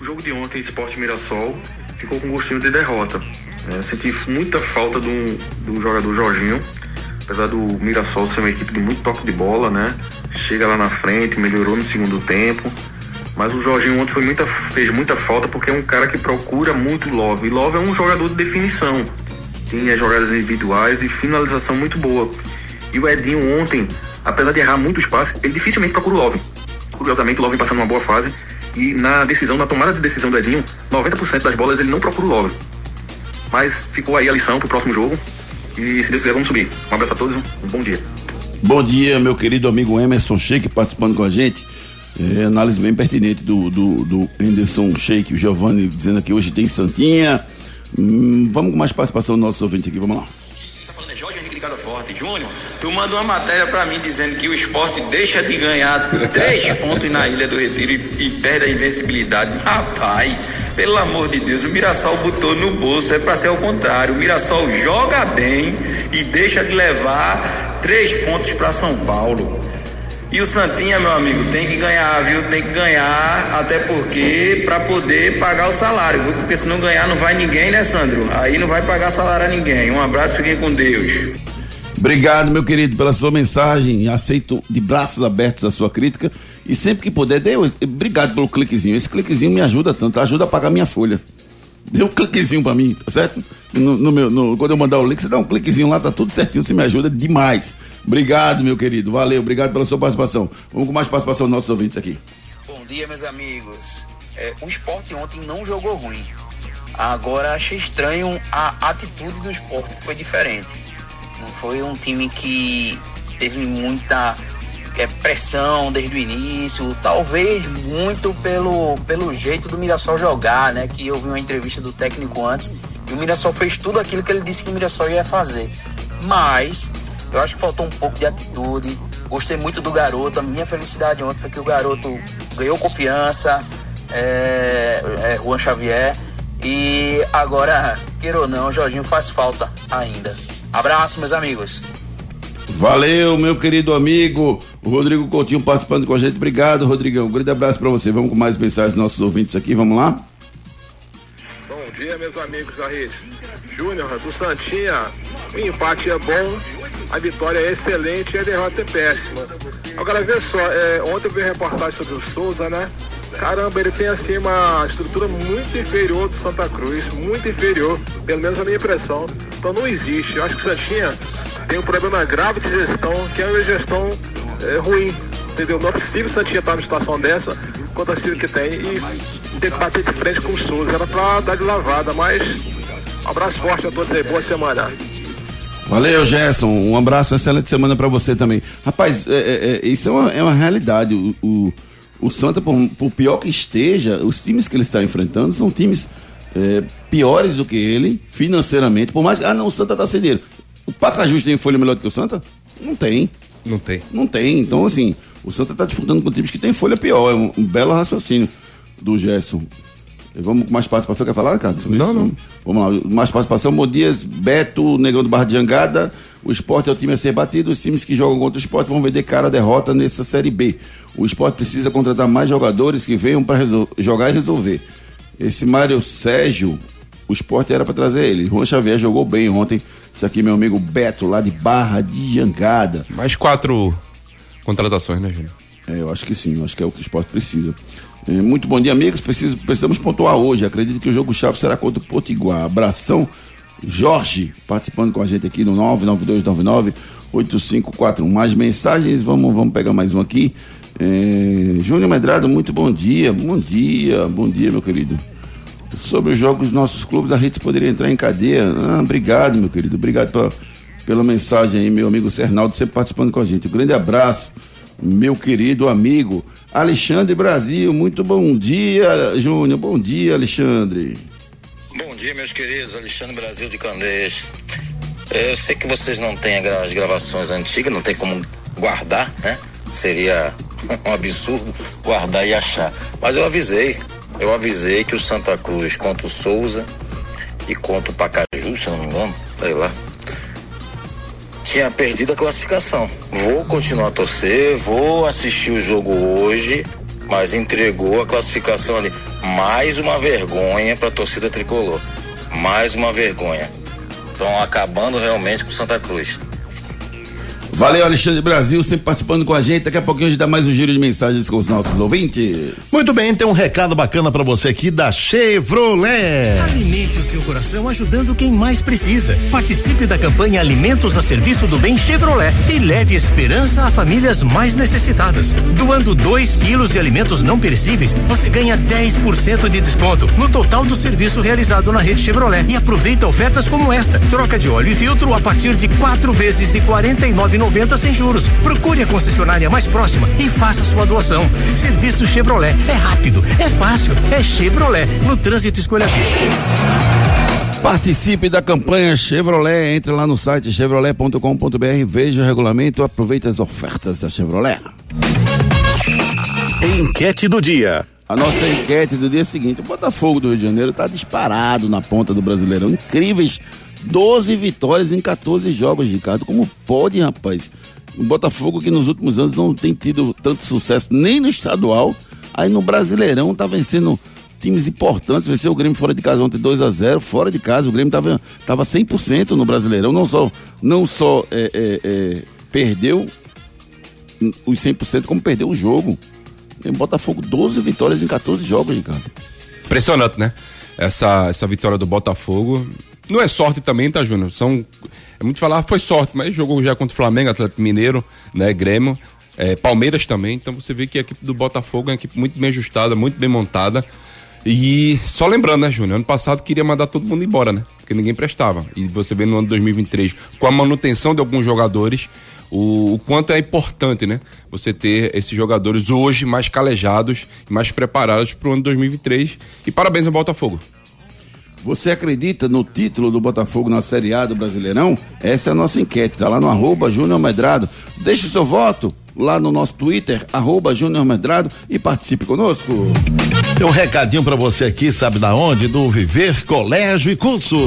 O jogo de ontem, Esporte Mirassol, ficou com gostinho de derrota. né? Eu senti muita falta do, do jogador Jorginho, apesar do Mirassol ser uma equipe de muito toque de bola, né? Chega lá na frente, melhorou no segundo tempo. Mas o Jorginho ontem muita, fez muita falta porque é um cara que procura muito Love. E Love é um jogador de definição. Tinha jogadas individuais e finalização muito boa. E o Edinho ontem, apesar de errar muito espaço, ele dificilmente procura o Love. Curiosamente, o Love vem passando uma boa fase. E na decisão, na tomada de decisão do Edinho, 90% das bolas ele não procura o Love. Mas ficou aí a lição pro próximo jogo. E se Deus quiser, vamos subir. Um abraço a todos, um bom dia. Bom dia, meu querido amigo Emerson Sheik participando com a gente. É, análise bem pertinente do, do, do Anderson Sheik, o Giovanni dizendo que hoje tem Santinha. Hum, vamos com mais participação do nosso ouvinte aqui, vamos lá. Jorge Henrique Ligado forte. Júnior, tu manda uma matéria pra mim dizendo que o esporte deixa de ganhar três pontos na Ilha do Retiro e, e perde a invencibilidade. Rapaz, pelo amor de Deus, o Mirassol botou no bolso, é pra ser o contrário. O Mirassol joga bem e deixa de levar três pontos pra São Paulo. E o Santinha, meu amigo, tem que ganhar, viu? Tem que ganhar, até porque para poder pagar o salário, viu? Porque se não ganhar não vai ninguém, né, Sandro? Aí não vai pagar salário a ninguém. Um abraço, fiquem com Deus. Obrigado, meu querido, pela sua mensagem. Aceito de braços abertos a sua crítica. E sempre que puder, dê. Obrigado pelo cliquezinho. Esse cliquezinho me ajuda tanto, ajuda a pagar minha folha. Dê um cliquezinho pra mim, tá certo? No, no meu, no, quando eu mandar o link, você dá um cliquezinho lá, tá tudo certinho, você me ajuda demais. Obrigado, meu querido. Valeu, obrigado pela sua participação. Vamos com mais participação dos nossos ouvintes aqui. Bom dia, meus amigos. É, o esporte ontem não jogou ruim. Agora achei estranho a atitude do esporte, que foi diferente. Não foi um time que teve muita é, pressão desde o início, talvez muito pelo, pelo jeito do Mirassol jogar, né? Que eu vi uma entrevista do técnico antes e o Mirassol fez tudo aquilo que ele disse que o Mirassol ia fazer. Mas eu acho que faltou um pouco de atitude. Gostei muito do garoto. A minha felicidade ontem foi que o garoto ganhou confiança, é, é Juan Xavier. E agora, queira ou não, Jorginho faz falta ainda. Abraço, meus amigos. Valeu, meu querido amigo. Rodrigo Coutinho participando com a gente. Obrigado, Rodrigão. Um grande abraço para você. Vamos com mais mensagens dos nossos ouvintes aqui. Vamos lá? Bom dia, meus amigos da rede. Júnior, do Santinha, o empate é bom, a vitória é excelente e a derrota é péssima. Agora, vê só, é, ontem eu vi reportagem sobre o Souza, né? Caramba, ele tem assim uma estrutura muito inferior do Santa Cruz, muito inferior, pelo menos a minha impressão. Então não existe. Eu acho que o Santinha tem um problema grave de gestão, que é uma gestão é, ruim. Entendeu? Não é possível Santinha estar numa situação dessa, quanto a que tem, e ter que bater de frente com o Souza. Era pra dar de lavada, mas um abraço forte a todos aí, boa semana. Valeu, Gerson. Um abraço, excelente semana para você também. Rapaz, é, é, é, isso é uma, é uma realidade. O, o, o Santa, por, por, pior que esteja, os times que ele está enfrentando são times é, piores do que ele, financeiramente. Por mais que. Ah, não, o Santa tá sem dinheiro. O Pacajus tem folha melhor do que o Santa? Não tem. Não tem. Não tem. Então, assim, o Santa tá disputando com times que tem folha pior. É um, um belo raciocínio do Gerson. Vamos com mais participação. Quer falar, cara? Não, não. Vamos lá. Mais participação. Modias, Beto, Negão do Barra de Jangada. O esporte é o time a ser batido. Os times que jogam contra o esporte vão vender cara a derrota nessa Série B. O esporte precisa contratar mais jogadores que venham para jogar e resolver. Esse Mário Sérgio, o esporte era para trazer ele. Juan Xavier jogou bem ontem. Isso aqui, meu amigo Beto, lá de Barra de Jangada. Mais quatro contratações, né, Júnior? É, eu acho que sim. Eu acho que é o que o esporte precisa. É, muito bom dia, amigos. Preciso, precisamos pontuar hoje. Acredito que o jogo chave será contra o Potiguar. Abração, Jorge, participando com a gente aqui no 992998541. Mais mensagens, vamos, vamos pegar mais um aqui. É, Júnior Medrado, muito bom dia. Bom dia, bom dia, meu querido. Sobre os jogos dos nossos clubes, a Rede poderia entrar em cadeia. Ah, obrigado, meu querido. Obrigado pela, pela mensagem aí, meu amigo Cernaldo, sempre participando com a gente. Um grande abraço, meu querido amigo. Alexandre Brasil, muito bom dia, Júnior. Bom dia, Alexandre. Bom dia, meus queridos. Alexandre Brasil de Candeias. Eu sei que vocês não têm as gravações antigas, não tem como guardar, né? Seria um absurdo guardar e achar. Mas eu avisei, eu avisei que o Santa Cruz contra o Souza e contra o Pacaju, se eu não me engano, sei lá, tinha perdido a classificação. Vou continuar a torcer, vou assistir o jogo hoje, mas entregou a classificação ali. Mais uma vergonha para a torcida tricolor. Mais uma vergonha. Estão acabando realmente com Santa Cruz. Valeu, Alexandre Brasil, sempre participando com a gente. Daqui a pouquinho a gente dá mais um giro de mensagens com os nossos ouvintes. Muito bem, tem um recado bacana para você aqui da Chevrolet. Alimente o seu coração ajudando quem mais precisa. Participe da campanha Alimentos a Serviço do Bem Chevrolet e leve esperança a famílias mais necessitadas. Doando 2 quilos de alimentos não perecíveis, você ganha 10% de desconto no total do serviço realizado na rede Chevrolet. E aproveita ofertas como esta: troca de óleo e filtro a partir de quatro vezes de 49 90 sem juros. Procure a concessionária mais próxima e faça sua doação. Serviço Chevrolet é rápido, é fácil, é Chevrolet. No trânsito escolha Participe da campanha Chevrolet. Entre lá no site chevrolet.com.br, veja o regulamento, aproveite as ofertas da Chevrolet. Enquete do dia. A nossa enquete do dia é a seguinte: o Botafogo do Rio de Janeiro está disparado na ponta do Brasileirão. Incríveis 12 vitórias em 14 jogos, Ricardo. Como pode, rapaz? O Botafogo que nos últimos anos não tem tido tanto sucesso nem no estadual, aí no Brasileirão tá vencendo times importantes, venceu o Grêmio fora de casa ontem 2 a 0 fora de casa, o Grêmio tava, tava 100% no Brasileirão, não só, não só é, é, é, perdeu os 100%, como perdeu o jogo. Tem Botafogo 12 vitórias em 14 jogos, Ricardo. Impressionante, né? Essa, essa vitória do Botafogo. Não é sorte também, tá, Júnior? São. É muito falar, foi sorte, mas jogou já contra o Flamengo, Atlético Mineiro, né? Grêmio, é, Palmeiras também. Então você vê que a equipe do Botafogo é uma equipe muito bem ajustada, muito bem montada. E só lembrando, né, Júnior? Ano passado queria mandar todo mundo embora, né? Porque ninguém prestava. E você vê no ano 2023, com a manutenção de alguns jogadores, o, o quanto é importante, né? Você ter esses jogadores hoje mais calejados mais preparados para o ano 2023. E parabéns ao Botafogo. Você acredita no título do Botafogo na Série A do Brasileirão? Essa é a nossa enquete, tá lá no arroba Júnior Medrado. Deixe o seu voto lá no nosso Twitter, arroba Júnior Medrado e participe conosco. Tem um recadinho pra você aqui, sabe da onde? Do Viver Colégio e Curso.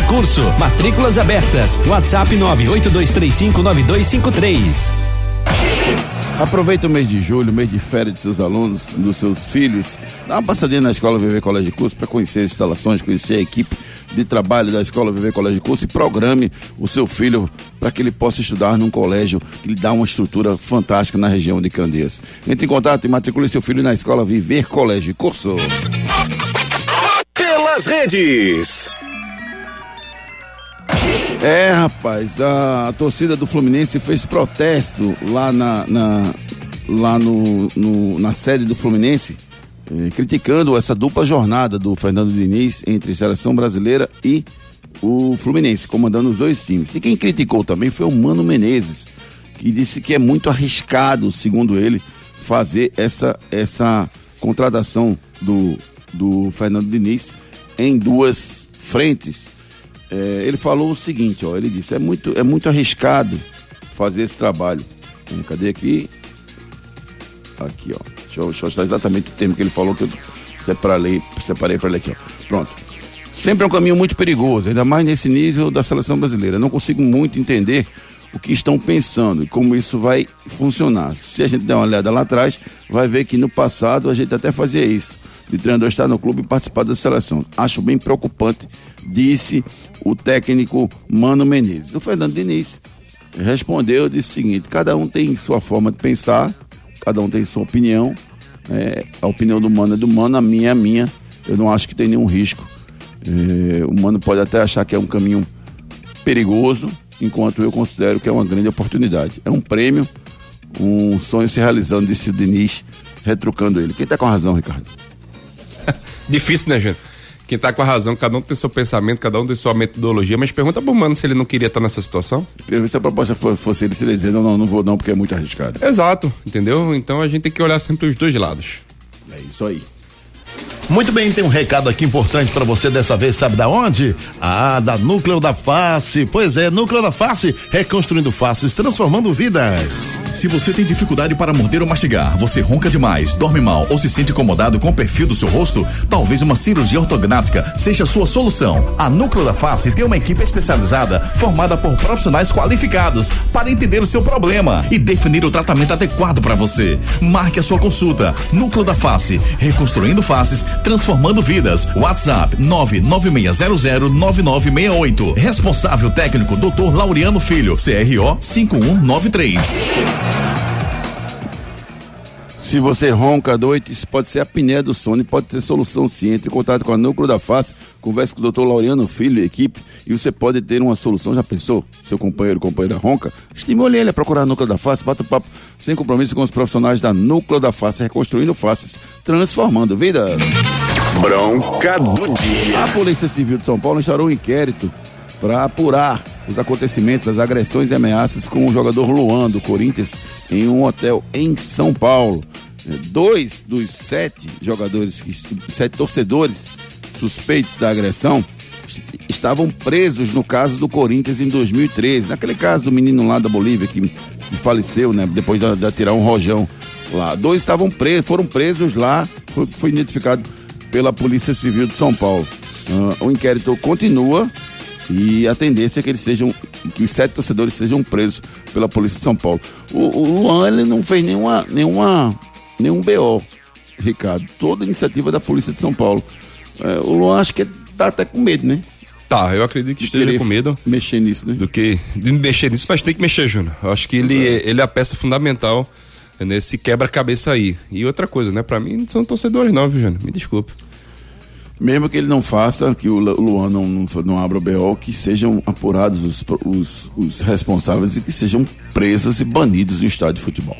e Curso. Matrículas abertas. WhatsApp 982359253. Aproveita o mês de julho, mês de férias de seus alunos, dos seus filhos. Dá uma passadinha na Escola Viver Colégio de Curso para conhecer as instalações, conhecer a equipe de trabalho da Escola Viver Colégio de Curso e programe o seu filho para que ele possa estudar num colégio que lhe dá uma estrutura fantástica na região de Candeias. Entre em contato e matricule seu filho na Escola Viver Colégio de Curso. Pelas redes. É, rapaz, a, torcida do Fluminense fez protesto lá na, na lá no, no, na sede do Fluminense, eh, criticando essa dupla jornada do Fernando Diniz entre seleção brasileira e o Fluminense, comandando os dois times. E quem criticou também foi o Mano Menezes, que disse que é muito arriscado, segundo ele, fazer essa, essa contratação do, do Fernando Diniz em duas frentes é, ele falou o seguinte, ó, ele disse, é muito, é muito arriscado fazer esse trabalho. Cadê aqui? Aqui, ó. Deixa eu, deixa eu achar exatamente o termo que ele falou que eu separei, separei para ele aqui, ó. Pronto. Sempre é um caminho muito perigoso, ainda mais nesse nível da seleção brasileira. não consigo muito entender o que estão pensando e como isso vai funcionar. Se a gente der uma olhada lá atrás, vai ver que no passado a gente até fazia isso de treinador estar no clube e participar da seleção. Acho bem preocupante, disse o técnico Mano Menezes. O Fernando Diniz respondeu, disse o seguinte: cada um tem sua forma de pensar, cada um tem sua opinião. É, a opinião do Mano é do Mano, a minha é a minha. Eu não acho que tem nenhum risco. É, o Mano pode até achar que é um caminho perigoso, enquanto eu considero que é uma grande oportunidade. É um prêmio, um sonho se realizando, disse o Diniz, retrucando ele. Quem está com a razão, Ricardo? Difícil, né, gente? Quem tá com a razão, cada um tem seu pensamento, cada um tem sua metodologia, mas pergunta pro mano se ele não queria estar nessa situação. Se a proposta fosse ele, se ele dizer, não, não, não vou não, porque é muito arriscado. Exato, entendeu? Então a gente tem que olhar sempre os dois lados. É isso aí. Muito bem, tem um recado aqui importante para você dessa vez, sabe da onde? Ah, da Núcleo da Face. Pois é, Núcleo da Face, reconstruindo faces, transformando vidas. Se você tem dificuldade para morder ou mastigar, você ronca demais, dorme mal ou se sente incomodado com o perfil do seu rosto, talvez uma cirurgia ortognática seja a sua solução. A Núcleo da Face tem uma equipe especializada formada por profissionais qualificados para entender o seu problema e definir o tratamento adequado para você. Marque a sua consulta. Núcleo da Face, reconstruindo faces, transformando vidas. WhatsApp 996009968. Responsável técnico Dr. Laureano Filho, CRO 5193. Se você ronca à noite, isso pode ser a apneia do sono e pode ter solução sim. Entre em contato com a Núcleo da Face, converse com o doutor Laureano Filho e equipe e você pode ter uma solução. Já pensou? Seu companheiro, companheira ronca? Estimule ele a procurar a Núcleo da Face, bata o papo sem compromisso com os profissionais da Núcleo da Face, reconstruindo faces, transformando vidas. Bronca do dia. A Polícia Civil de São Paulo instaurou um inquérito para apurar os acontecimentos, as agressões e ameaças com o jogador Luan do Corinthians em um hotel em São Paulo. Eh, Dois dos sete jogadores, sete torcedores suspeitos da agressão est- estavam presos no caso do Corinthians em 2013. Naquele caso do menino lá da Bolívia que, que faleceu, né? Depois de, de atirar um rojão lá. Dois estavam presos, foram presos lá, foi, foi identificado pela Polícia Civil de São Paulo. Ah, o inquérito continua e a tendência é que eles sejam, que os sete torcedores sejam presos pela Polícia de São Paulo. O, o Luan ele não fez nenhuma, nenhuma, nenhum BO, Ricardo. Toda iniciativa da Polícia de São Paulo. É, o Luan acho que tá até com medo, né? Tá, eu acredito que De esteja com medo. Mexer nisso, né? Do que de mexer nisso, mas tem que mexer, Júnior. Eu acho que ele, ele é a peça fundamental nesse quebra-cabeça aí. E outra coisa, né? Pra mim não são torcedores não, viu, Júnior? Me desculpe. Mesmo que ele não faça, que o Lu- Luan não, não, abra o BO, que sejam apurados os, os, os responsáveis e que sejam presos e banidos do estádio de futebol.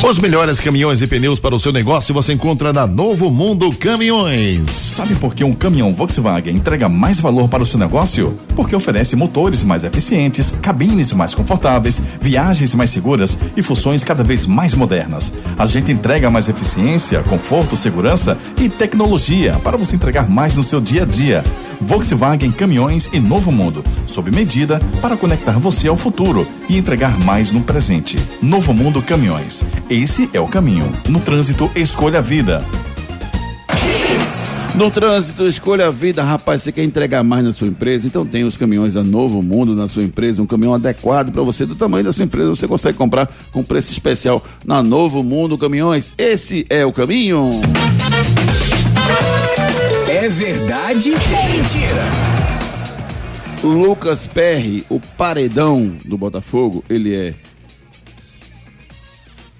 Os melhores caminhões e pneus para o seu negócio você encontra na Novo Mundo Caminhões. Sabe por que um caminhão Volkswagen entrega mais valor para o seu negócio? Porque oferece motores mais eficientes, cabines mais confortáveis, viagens mais seguras e funções cada vez mais modernas. A gente entrega mais eficiência, conforto, segurança e tecnologia para você entregar mais no seu dia a dia. Volkswagen Caminhões e Novo Mundo, sob medida para conectar você ao futuro e entregar mais no presente. Novo Mundo Caminhões. Esse é o caminho. No trânsito, escolha a vida. No trânsito, escolha a vida, rapaz. Você quer entregar mais na sua empresa? Então tem os caminhões da Novo Mundo na sua empresa, um caminhão adequado para você, do tamanho da sua empresa. Você consegue comprar com preço especial na Novo Mundo Caminhões. Esse é o caminho. É verdade ou mentira? Lucas Perry, o paredão do Botafogo, ele é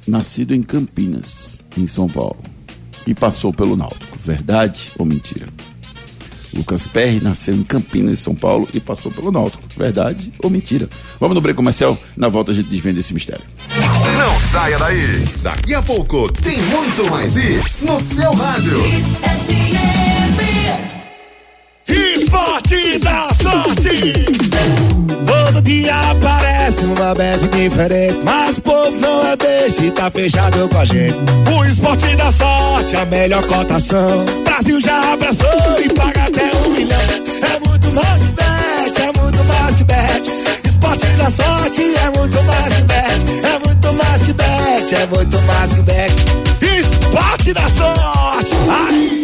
nascido em Campinas, em São Paulo, e passou pelo Náutico. Verdade ou mentira? Lucas Perry nasceu em Campinas, São Paulo, e passou pelo Náutico. Verdade ou mentira? Vamos no break comercial, na volta a gente desvenda esse mistério. Não saia daí. Daqui a pouco tem muito mais isso no seu rádio. Esporte da sorte. Todo dia aparece uma bet diferente. Mas o povo não é beijo e tá fechado com a gente. O esporte da sorte, a melhor cotação. Brasil já abraçou e paga até um milhão. É muito mais bet, é muito mais bet. Esporte da sorte é muito mais bet. É muito mais bet, é muito mais bet. Esporte da sorte. Ai.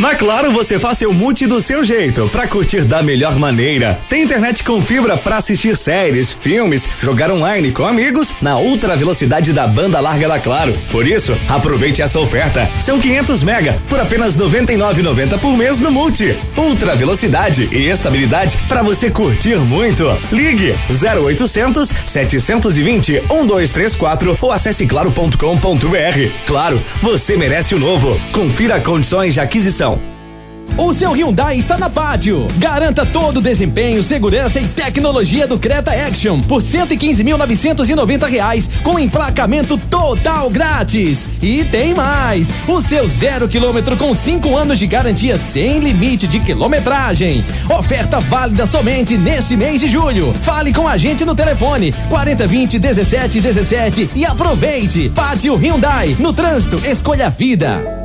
Na Claro você faz seu multi do seu jeito, pra curtir da melhor maneira. Tem internet com fibra pra assistir séries, filmes, jogar online com amigos na ultra velocidade da banda larga da Claro. Por isso, aproveite essa oferta. São 500 mega por apenas 99,90 por mês no multi. Ultra velocidade e estabilidade pra você curtir muito. Ligue 0800 720 1234 ou acesse claro.com.br. Claro, você merece o novo. Confira condições de aquisição. O seu Hyundai está na Pátio. Garanta todo o desempenho, segurança e tecnologia do Creta Action por 115.990 reais com emplacamento total grátis. E tem mais! O seu zero quilômetro com 5 anos de garantia sem limite de quilometragem. Oferta válida somente neste mês de julho. Fale com a gente no telefone 4020 17 17 e aproveite. Pátio Hyundai. No trânsito, escolha a vida.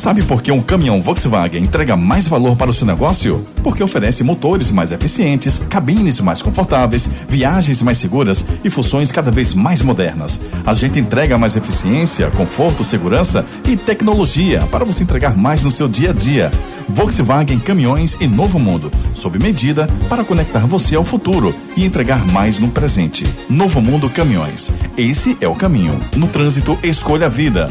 Sabe por que um caminhão Volkswagen entrega mais valor para o seu negócio? Porque oferece motores mais eficientes, cabines mais confortáveis, viagens mais seguras e funções cada vez mais modernas. A gente entrega mais eficiência, conforto, segurança e tecnologia para você entregar mais no seu dia a dia. Volkswagen Caminhões e Novo Mundo, sob medida para conectar você ao futuro e entregar mais no presente. Novo Mundo Caminhões. Esse é o caminho. No trânsito, escolha a vida.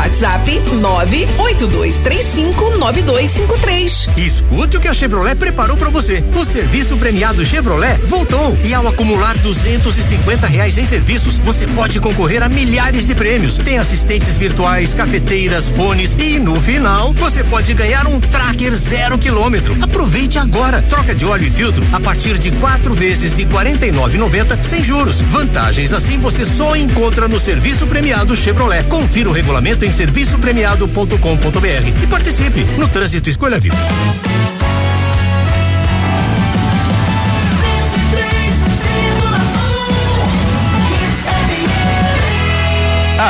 WhatsApp 982359253. Escute o que a Chevrolet preparou para você. O serviço premiado Chevrolet voltou e ao acumular 250 reais em serviços, você pode concorrer a milhares de prêmios. Tem assistentes virtuais, cafeteiras, fones e no final você pode ganhar um tracker zero quilômetro. Aproveite agora. Troca de óleo e filtro a partir de quatro vezes de 49,90 sem juros. Vantagens assim você só encontra no serviço premiado Chevrolet. Confira o regulamento em serviçopremiado.com.br e participe. No trânsito escolha vida.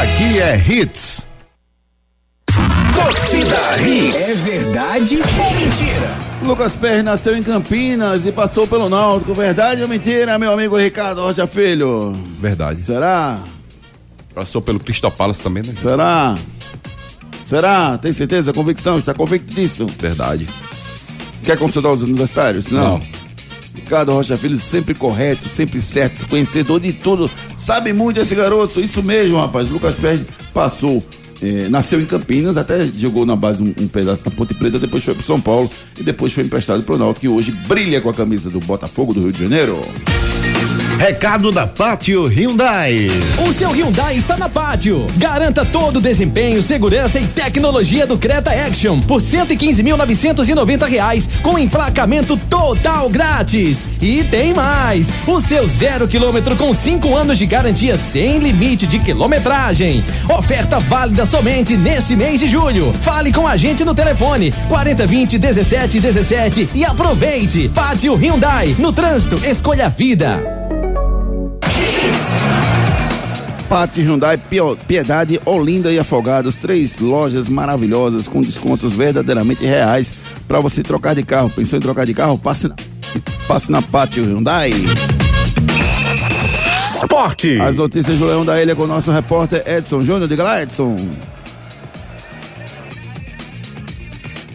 Aqui é Hits. Torcida Hits. É verdade ou mentira? Lucas Pérez nasceu em Campinas e passou pelo Náutico. Verdade ou mentira, meu amigo Ricardo Rocha Filho? Verdade. Será? Passou pelo Crystal Palace também, né? Será? Será? Tem certeza? Convicção? Está convicto disso? Verdade. Quer consultar os aniversários? Não. Não. Ricardo Rocha Filho, sempre correto, sempre certo, conhecedor de tudo. Sabe muito esse garoto. Isso mesmo, rapaz. Lucas Pérez passou eh, nasceu em Campinas, até jogou na base um, um, pedaço na Ponte Preta, depois foi pro São Paulo e depois foi emprestado pro Náutico, que hoje brilha com a camisa do Botafogo do Rio de Janeiro. Recado da Pátio Hyundai. O seu Hyundai está na Pátio. Garanta todo o desempenho, segurança e tecnologia do Creta Action por 115.990 reais com emplacamento total grátis. E tem mais! O seu zero quilômetro com cinco anos de garantia sem limite de quilometragem. Oferta válida somente neste mês de julho. Fale com a gente no telefone 4020 17 17 e aproveite. Pátio Hyundai. No trânsito, escolha a vida. Pátio Hyundai, Piedade, Olinda e Afogados, três lojas maravilhosas com descontos verdadeiramente reais para você trocar de carro. Pensou em trocar de carro? Passe, passe na Pátio Hyundai. Esporte. As notícias do Leão da Ilha com o nosso repórter Edson Júnior. Diga lá, Edson.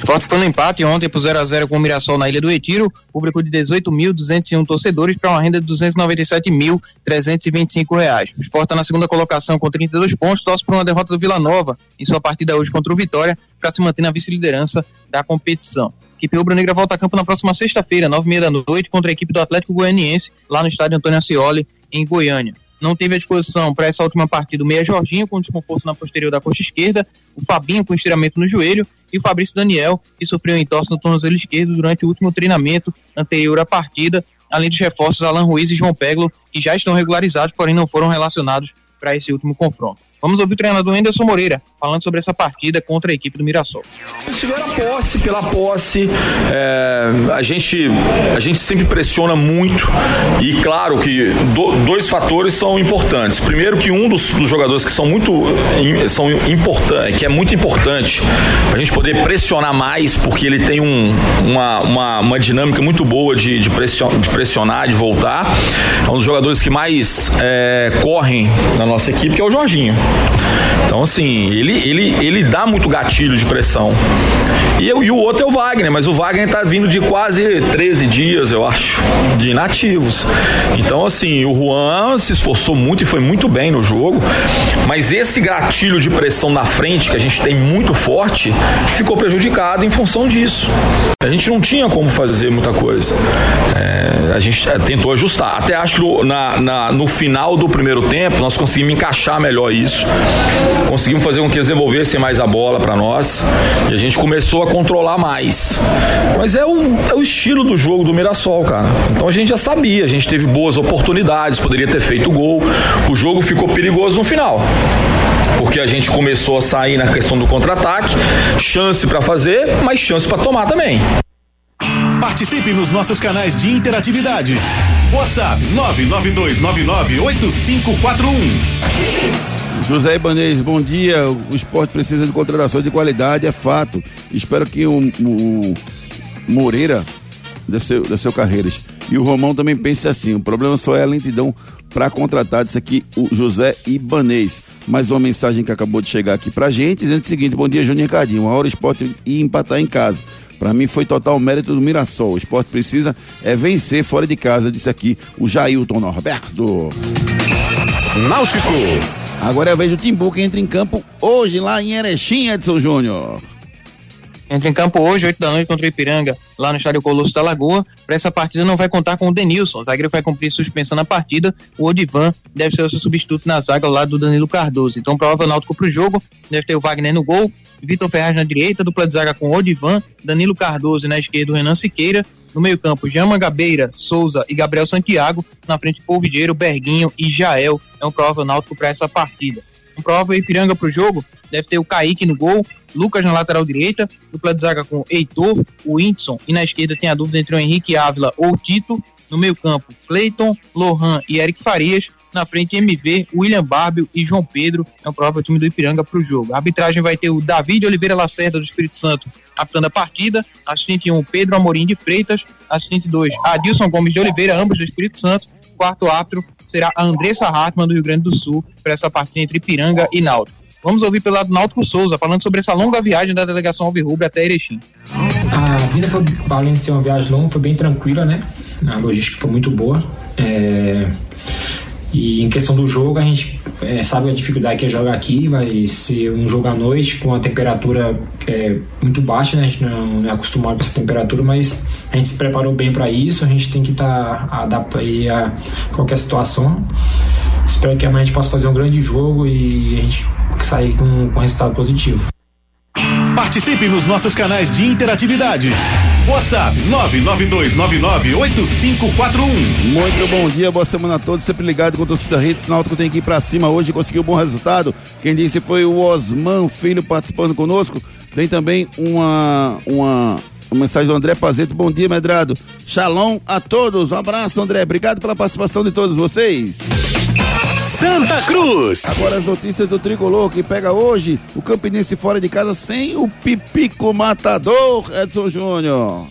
Sport ficou no empate ontem por 0 a 0 com o Mirassol na Ilha do Retiro, público de 18.201 torcedores para uma renda de 297.325 reais. O Sport está na segunda colocação com 32 pontos, torce por uma derrota do Vila Nova em sua partida hoje contra o Vitória para se manter na vice-liderança da competição. A equipe rubro-negra volta a campo na próxima sexta-feira, nove e meia da noite, contra a equipe do Atlético Goianiense, lá no estádio Antônio Ascioli, em Goiânia não teve a disposição para essa última partida o Meia Jorginho com desconforto na posterior da coxa esquerda, o Fabinho com estiramento no joelho e o Fabrício Daniel, que sofreu um entorse no tornozelo esquerdo durante o último treinamento anterior à partida, além dos reforços Alan Ruiz e João Peglo, que já estão regularizados, porém não foram relacionados para esse último confronto. Vamos ouvir o treinador Anderson Moreira falando sobre essa partida contra a equipe do Mirassol. Eles tiveram a posse pela posse. É, a, gente, a gente sempre pressiona muito e claro que do, dois fatores são importantes. Primeiro que um dos, dos jogadores que são muito são importantes, que é muito importante a gente poder pressionar mais, porque ele tem um, uma, uma, uma dinâmica muito boa de, de, pressionar, de pressionar, de voltar. É um dos jogadores que mais é, correm na nossa equipe, que é o Jorginho. Então, assim, ele, ele, ele dá muito gatilho de pressão. E, eu, e o outro é o Wagner, mas o Wagner tá vindo de quase 13 dias, eu acho, de inativos. Então, assim, o Juan se esforçou muito e foi muito bem no jogo, mas esse gatilho de pressão na frente, que a gente tem muito forte, ficou prejudicado em função disso. A gente não tinha como fazer muita coisa. É, a gente é, tentou ajustar. Até acho que na, na, no final do primeiro tempo nós conseguimos encaixar melhor isso. Conseguimos fazer com que eles devolvessem mais a bola para nós e a gente começou a controlar mais. Mas é o, é o estilo do jogo do Mirassol, cara. Então a gente já sabia, a gente teve boas oportunidades, poderia ter feito gol. O jogo ficou perigoso no final porque a gente começou a sair na questão do contra-ataque, chance para fazer, mas chance para tomar também. Participe nos nossos canais de interatividade. WhatsApp 992998541. José Ibanez, bom dia. O esporte precisa de contratação de qualidade, é fato. Espero que o, o Moreira dê seu, dê seu carreiras. E o Romão também pense assim: o problema só é a lentidão para contratar. Disse aqui o José Ibanez. Mais uma mensagem que acabou de chegar aqui pra gente, dizendo o seguinte: bom dia, Júnior Ricardinho. Uma hora o esporte ia empatar em casa. Para mim foi total mérito do Mirassol. O esporte precisa é vencer fora de casa, disse aqui o Jailton Norberto. Náutico. Agora é a vez do Timbu que entra em campo hoje lá em Erechim, Edson Júnior. Entra em campo hoje, 8 da noite, contra o Ipiranga, lá no estádio Colosso da Lagoa. Para essa partida não vai contar com o Denilson. O zagueiro vai cumprir suspensão na partida. O Odivan deve ser o seu substituto na zaga ao lado do Danilo Cardoso. Então, provável náutico para o jogo. Deve ter o Wagner no gol, Vitor Ferraz na direita, dupla de zaga com Odivan, Danilo Cardoso na esquerda o Renan Siqueira. No meio-campo, Jama Gabeira, Souza e Gabriel Santiago. Na frente, Polvideiro, Berguinho e Jael. É um provável náutico para essa partida. Provável Ipiranga para o jogo. Deve ter o Kaique no gol, Lucas na lateral direita, dupla de zaga com Heitor, o Whindersson, e na esquerda tem a dúvida entre o Henrique Ávila ou Tito. No meio-campo, Cleiton, Lohan e Eric Farias. Na frente, MV, William Barbio e João Pedro. É o provável time do Ipiranga para o jogo. A arbitragem vai ter o David Oliveira Lacerda do Espírito Santo apitando a partida. Assistente 1, Pedro Amorim de Freitas. Assistente 2, Adilson Gomes de Oliveira, ambos do Espírito Santo. Quarto árbitro será a Andressa Hartmann do Rio Grande do Sul para essa partida entre Ipiranga e Náutico. Vamos ouvir pelo lado Náutico Souza, falando sobre essa longa viagem da delegação Alvirrubra até Erechim. A vida foi, além de ser uma viagem longa, foi bem tranquila, né? A logística foi muito boa. É... E em questão do jogo, a gente é, sabe a dificuldade que é jogar aqui. Vai ser um jogo à noite com a temperatura é, muito baixa, né? A gente não, não, é acostumado com essa temperatura, mas a gente se preparou bem para isso. A gente tem que estar tá a qualquer situação. Espero que amanhã a gente possa fazer um grande jogo e a gente sair com, com resultado positivo. Participe nos nossos canais de interatividade. WhatsApp 992998541. Muito bom dia, boa semana a todos. Sempre ligado com o torcida Hits. Náutico tem que ir pra cima hoje conseguiu um bom resultado. Quem disse foi o Osman Filho participando conosco. Tem também uma, uma, uma mensagem do André Pazeto. Bom dia, Medrado. Shalom a todos. Um abraço, André. Obrigado pela participação de todos vocês. Santa Cruz. Agora as notícias do Tricolor que pega hoje o Campinense fora de casa sem o Pipico Matador, Edson Júnior.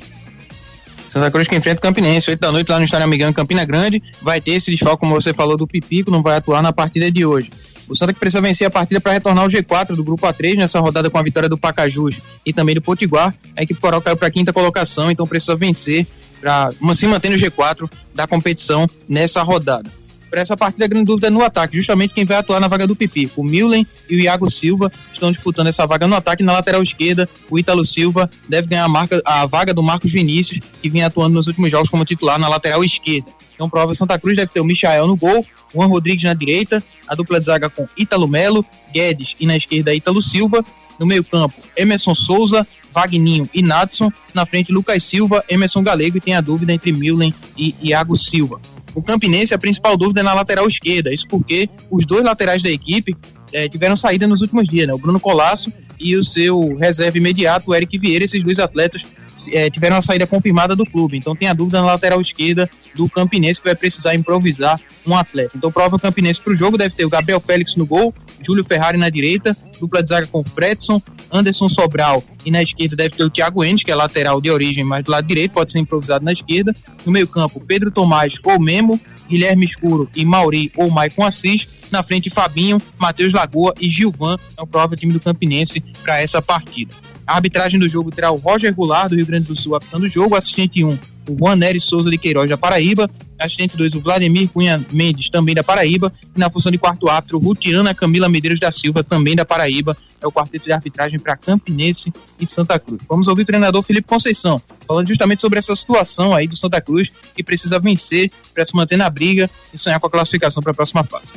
Santa Cruz que enfrenta o Campinense, 8 da noite lá no Estádio Amigão em Campina Grande. Vai ter esse desfalque, como você falou, do Pipico, não vai atuar na partida de hoje. O Santa que precisa vencer a partida para retornar ao G4 do grupo A3 nessa rodada com a vitória do Pacajus e também do Potiguar. A equipe coral caiu para a quinta colocação, então precisa vencer para se manter no G4 da competição nessa rodada para essa partida, a grande dúvida é no ataque. Justamente quem vai atuar na vaga do Pipi. O Milen e o Iago Silva estão disputando essa vaga no ataque. Na lateral esquerda, o Ítalo Silva deve ganhar a, marca, a vaga do Marcos Vinícius, que vinha atuando nos últimos jogos como titular na lateral esquerda. Então, prova Santa Cruz deve ter o Michael no gol, Juan Rodrigues na direita, a dupla de zaga com Ítalo Melo, Guedes e na esquerda Ítalo Silva. No meio-campo, Emerson Souza, Vagninho e Natson. Na frente, Lucas Silva, Emerson Galego e tem a dúvida entre Milen e Iago Silva. O Campinense, a principal dúvida é na lateral esquerda. Isso porque os dois laterais da equipe é, tiveram saída nos últimos dias, né? O Bruno Colasso e o seu reserva imediato, o Eric Vieira. Esses dois atletas é, tiveram a saída confirmada do clube. Então tem a dúvida na lateral esquerda do Campinense que vai precisar improvisar um atleta. Então prova o Campinense para o jogo deve ter o Gabriel Félix no gol, Júlio Ferrari na direita, dupla de zaga com Fredson, Anderson Sobral e na esquerda deve ter o Thiago Endes, que é lateral de origem, mas do lado direito pode ser improvisado na esquerda. No meio campo, Pedro Tomás ou Memo, Guilherme Escuro e Mauri ou Maicon Assis. Na frente, Fabinho, Matheus Lagoa e Gilvan. É o prova time do Campinense para essa partida. A arbitragem do jogo terá o Roger Goulart, do Rio Grande do Sul, apitando o jogo. Assistente 1, o Juan Nery Souza de Queiroz, da Paraíba. Assistente 2, o Vladimir Cunha Mendes, também da Paraíba. E na função de quarto árbitro, Rutiana Camila Medeiros da Silva, também da Paraíba. É o quarteto de arbitragem para Campinense e Santa Cruz. Vamos ouvir o treinador Felipe Conceição, falando justamente sobre essa situação aí do Santa Cruz, que precisa vencer para se manter na briga e sonhar com a classificação para a próxima fase.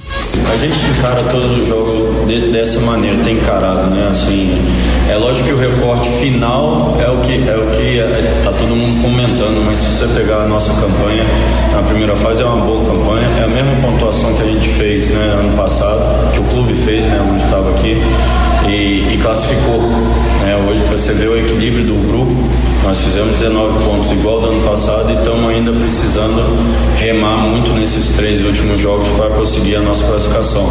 A gente encara todos os jogos de, dessa maneira, tem encarado, né? Assim, é lógico que o recorte final é o que é o que é, tá todo mundo comentando, mas se você pegar a nossa campanha, na primeira fase é uma boa campanha, é a mesma pontuação que a gente fez, né, ano passado, que o clube fez, né, onde estava aqui e, e classificou. Né? Hoje você vê o equilíbrio do grupo, nós fizemos 19 pontos igual do ano passado e estamos ainda precisando remar muito nesses três últimos jogos para conseguir a nossa classificação.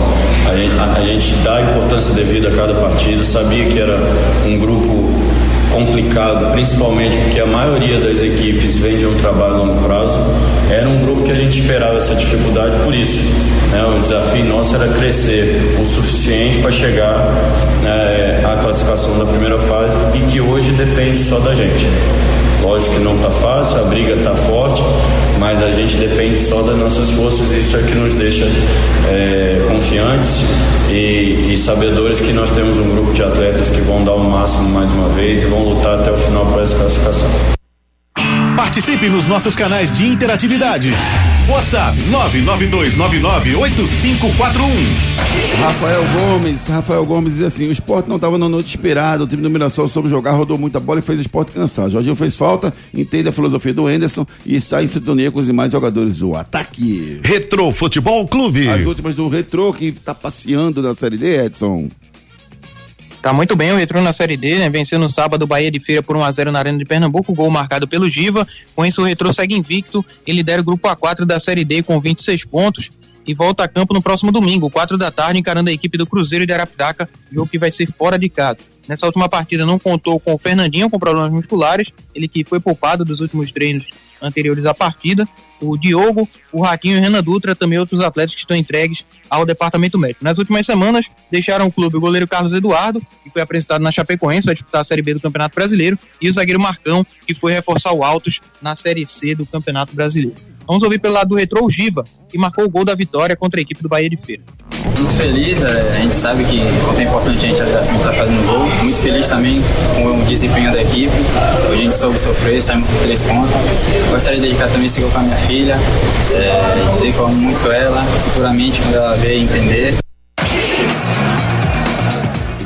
A gente, a, a gente dá a importância devida a cada partida, sabia que era um grupo complicado, principalmente porque a maioria das equipes vem de um trabalho a longo prazo. Era um grupo que a gente esperava essa dificuldade por isso. Né? O desafio nosso era crescer o suficiente para chegar né, à classificação da primeira fase e que hoje depende só da gente. Lógico que não está fácil, a briga está forte, mas a gente depende só das nossas forças e isso é que nos deixa é, confiantes e, e sabedores que nós temos um grupo de atletas que vão dar o máximo mais uma vez e vão lutar até o final para essa classificação. Participe nos nossos canais de interatividade. WhatsApp 992998541. Rafael Gomes, Rafael Gomes diz assim: o esporte não estava na noite esperada, o time do Mirassol soube jogar, rodou muita bola e fez o esporte cansar. Jorginho fez falta, entende a filosofia do Anderson e está em sintonia com os demais jogadores do ataque. Retro Futebol Clube. As últimas do Retro que está passeando na Série D, Edson. Tá muito bem o Retrô na Série D, né? Venceu no sábado o Bahia de Feira por 1x0 na Arena de Pernambuco, gol marcado pelo Giva. Com isso, o Retrô segue invicto e lidera o grupo A4 da Série D com 26 pontos e volta a campo no próximo domingo, 4 da tarde, encarando a equipe do Cruzeiro de Arapiraca, jogo que vai ser fora de casa. Nessa última partida não contou com o Fernandinho com problemas musculares, ele que foi poupado dos últimos treinos anteriores à partida. O Diogo, o Ratinho e o Renan Dutra, também outros atletas que estão entregues ao departamento médico. Nas últimas semanas, deixaram o clube o goleiro Carlos Eduardo, que foi apresentado na Chapecoense, vai disputar a Série B do Campeonato Brasileiro, e o zagueiro Marcão, que foi reforçar o Altos na Série C do Campeonato Brasileiro. Vamos ouvir pelo lado do Retrô o Giva, que marcou o gol da vitória contra a equipe do Bahia de Feira. Muito feliz, é, a gente sabe que quanto é importante a gente estar fazendo gol. Muito feliz também com o desempenho da equipe. Hoje a gente soube sofrer, saímos por três pontos. Gostaria de dedicar também esse gol para minha filha, é, dizer que eu amo muito ela, futuramente quando ela ver e entender.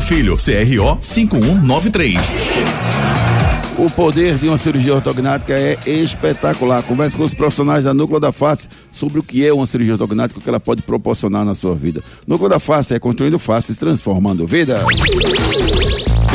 Filho, CRO 5193. O poder de uma cirurgia ortognática é espetacular. Converse com os profissionais da Núcleo da Face sobre o que é uma cirurgia ortognática e o que ela pode proporcionar na sua vida. Núcleo da Face é construindo faces, transformando vidas.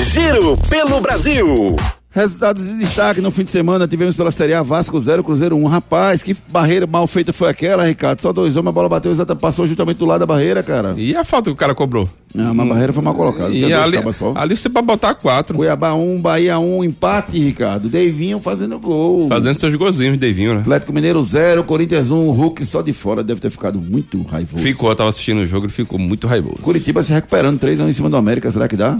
Giro pelo Brasil. Resultados de destaque no fim de semana tivemos pela Série A Vasco 0, Cruzeiro 1. Um. Rapaz, que barreira mal feita foi aquela, Ricardo? Só dois homens, a bola bateu exata, passou justamente do lado da barreira, cara. E a falta que o cara cobrou? Não, mas a barreira foi mal colocada. E ali, ali você pode botar quatro. Cuiabá 1, um, Bahia 1, um, empate, Ricardo. Deivinho fazendo gol. Fazendo seus golzinhos, Deivinho, né? Atlético Mineiro 0, Corinthians 1, um, Hulk só de fora deve ter ficado muito raivoso. Ficou, eu tava assistindo o jogo e ficou muito raivoso. Curitiba se recuperando, 3 anos em cima do América, será que dá?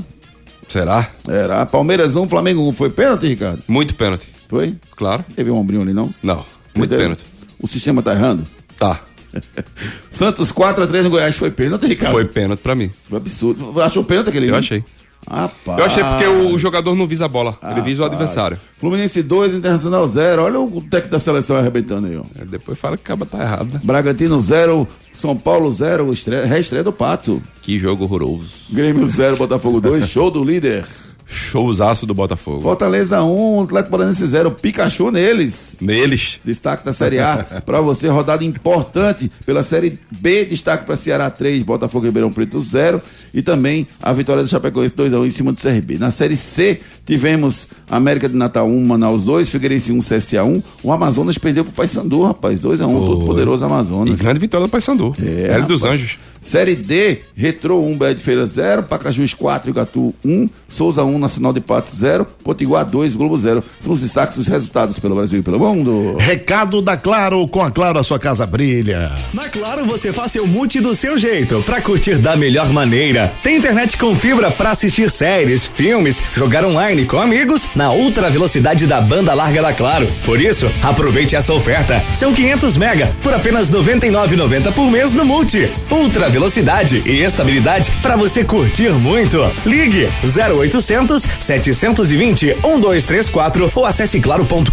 Será? Será. Palmeiras 1, um, Flamengo 1. Um. Foi pênalti, Ricardo? Muito pênalti. Foi? Claro. Teve um ombrinho ali, não? Não. Muito pênalti. O sistema tá errando? Tá. Santos 4x3 no Goiás foi pênalti, Ricardo? Foi pênalti pra mim. Foi absurdo. Achou pênalti aquele? Eu achei. Rapaz. Eu achei porque o jogador não visa a bola, ele Rapaz. visa o adversário. Fluminense 2, Internacional 0. Olha o técnico da seleção arrebentando aí, ó. É, depois fala que acaba tá errado, né? Bragantino 0, São Paulo 0, reestreia do Pato. Que jogo horroroso. Grêmio 0, Botafogo 2, show do líder. Showzaço do Botafogo. Fortaleza 1, Atlético Paranaense 0, Pikachu neles. Neles. Destaque da Série A para você, rodada importante pela Série B, destaque para Ceará 3, Botafogo Ribeirão Preto 0 e também a vitória do Chapecoense 2x1 em cima do CRB. Na Série C, tivemos América de Natal 1, Manaus 2, Figueirense 1, CSA 1. O Amazonas perdeu pro Paysandu, rapaz, 2x1, todo poderoso Amazonas. E grande vitória do Paysandu. É, L dos. Anjos. Série D, Retrô 1, Bahia de Feira 0, Pacajus 4, Igatu 1, Souza 1, Nacional de Patos 0, Potiguar 2, Globo 0. São os destaques dos resultados pelo Brasil e pelo mundo. Recado da Claro, com a Claro a sua casa brilha. Na Claro você faz seu multi do seu jeito, pra curtir da melhor maneira. Tem internet com fibra pra assistir séries, filmes, jogar online com amigos na ultra velocidade da banda larga da Claro. Por isso, aproveite essa oferta. São 500 mega por apenas R$ 99,90 por mês no multi. Ultra velocidade e estabilidade para você curtir muito. Ligue 0800 720 1234 ou acesse claro.com.br.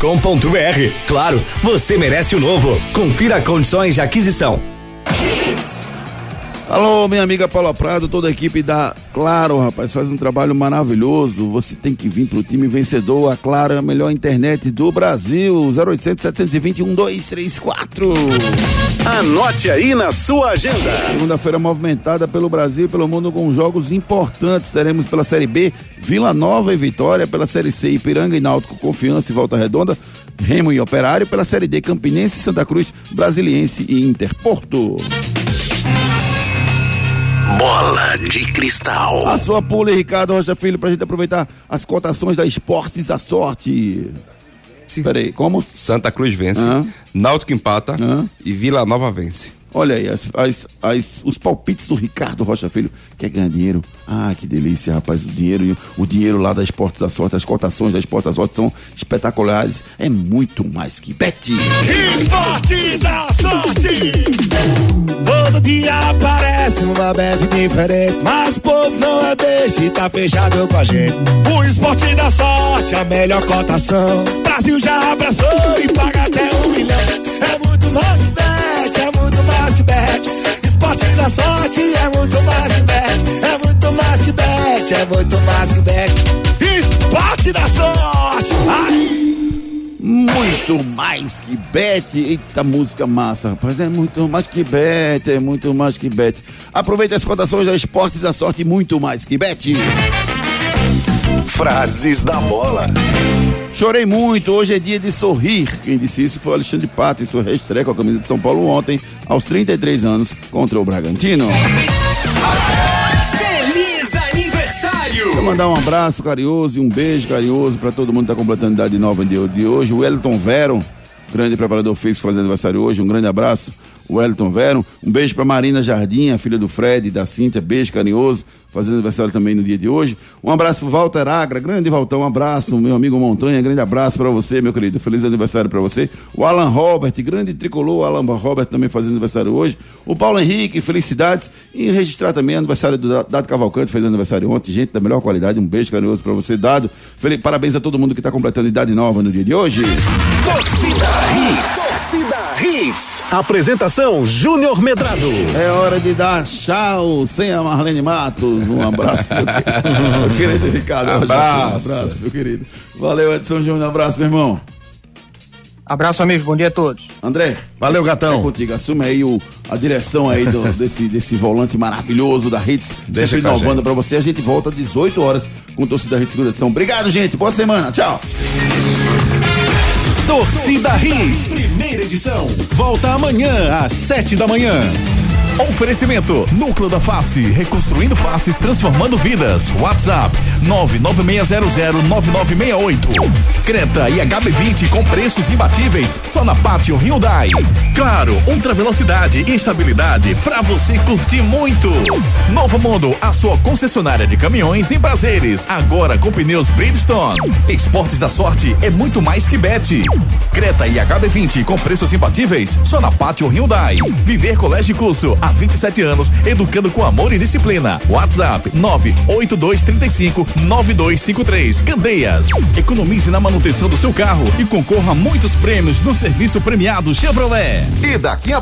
Claro, você merece o novo. Confira condições de aquisição. Alô, minha amiga Paula Prado, toda a equipe da Claro, rapaz, faz um trabalho maravilhoso. Você tem que vir pro time vencedor. A Claro é a melhor internet do Brasil. 0800 720 1234. Anote aí na sua agenda. Segunda-feira movimentada pelo Brasil e pelo mundo com jogos importantes. Teremos pela Série B Vila Nova e Vitória, pela Série C Ipiranga e Náutico Confiança e Volta Redonda, Remo e Operário, pela Série D Campinense, Santa Cruz, Brasiliense e Interporto. Bola de cristal. A sua pula, Ricardo Rocha Filho, pra gente aproveitar as cotações da Esportes à Sorte. Peraí, como? Santa Cruz vence, Ah. Náutico empata e Vila Nova vence. Olha aí, as, as- as- os palpites do Ricardo Rocha Filho. Quer ganhar dinheiro? Ah, que delícia, rapaz. O dinheiro, o dinheiro lá da Esportes da Sorte, as cotações da Esportes da Sorte são espetaculares. É muito mais que bet. Esporte da sorte. Todo dia aparece uma bet diferente. Mas o povo não é beijo e tá fechado com a gente. O esporte da sorte, a melhor cotação. Brasil já abraçou e paga até um milhão. É muito mais que bet, bet. Esporte da sorte é muito mais que bet. É muito mais que bet, é muito mais que bet. Esporte da sorte. Ai. Muito mais que bet. Eita, música massa, rapaz. É muito mais que bet, é muito mais que bet. Aproveite as cotações da Esportes da Sorte, muito mais que bet. Frases da bola. Chorei muito, hoje é dia de sorrir. Quem disse isso foi o Alexandre Pato em sua reestreia com a camisa de São Paulo ontem, aos 33 anos, contra o Bragantino. Feliz aniversário! Quero mandar um abraço carinhoso e um beijo carinhoso para todo mundo que está completando idade nova de, de hoje. O Wellington Vero, grande preparador físico, fazendo aniversário hoje. Um grande abraço, Wellington Vero. Um beijo para Marina Jardim, a filha do Fred e da Cíntia. Beijo carinhoso, fazendo aniversário também no dia de hoje. Um abraço pro Walter Agra, grande Valtão. Um abraço, meu amigo Montanha. Grande abraço para você, meu querido. Feliz aniversário para você. O Alan Robert, grande tricolor. Alan Robert também fazendo aniversário hoje. O Paulo Henrique, felicidades. E registrar também aniversário do Dado Cavalcante, fez aniversário ontem. Gente da melhor qualidade. Um beijo carinhoso para você, Dado. Feliz, parabéns a todo mundo que está completando idade nova no dia de hoje. Torcida Hits. Torcida Hits. Apresentação Júnior Medrado. É hora de dar tchau sem a Marlene Matos. Um abraço, meu querido, Ricardo. Abraço. Um abraço, meu querido. Valeu, Edson Júnior. Um abraço, meu irmão. Abraço, amigos. Bom dia a todos. André. Valeu, gatão. É contigo. Assume aí o, a direção aí do- desse, desse volante maravilhoso da Hits. Deixa sempre inovando pra você. A gente volta às 18 horas com o Torcida Hits segunda edição. Obrigado, gente. Boa semana. Tchau. Torcida Hits. Primeira edição. Volta amanhã às sete da manhã. Oferecimento Núcleo da Face, reconstruindo faces, transformando vidas. WhatsApp 996009968. Creta e HB20 com preços imbatíveis só na Pátio Hyundai. Claro, ultra velocidade e estabilidade para você curtir muito. Novo Mundo, a sua concessionária de caminhões em prazeres, agora com pneus Bridgestone. Esportes da Sorte é muito mais que bet. Creta e HB20 com preços imbatíveis só na Pátio Hyundai. Viver Colégio Curso há 27 anos, educando com amor e disciplina. WhatsApp 98235 9253. Candeias. Economize na manutenção do seu carro e concorra a muitos prêmios no serviço premiado Chevrolet. E daqui a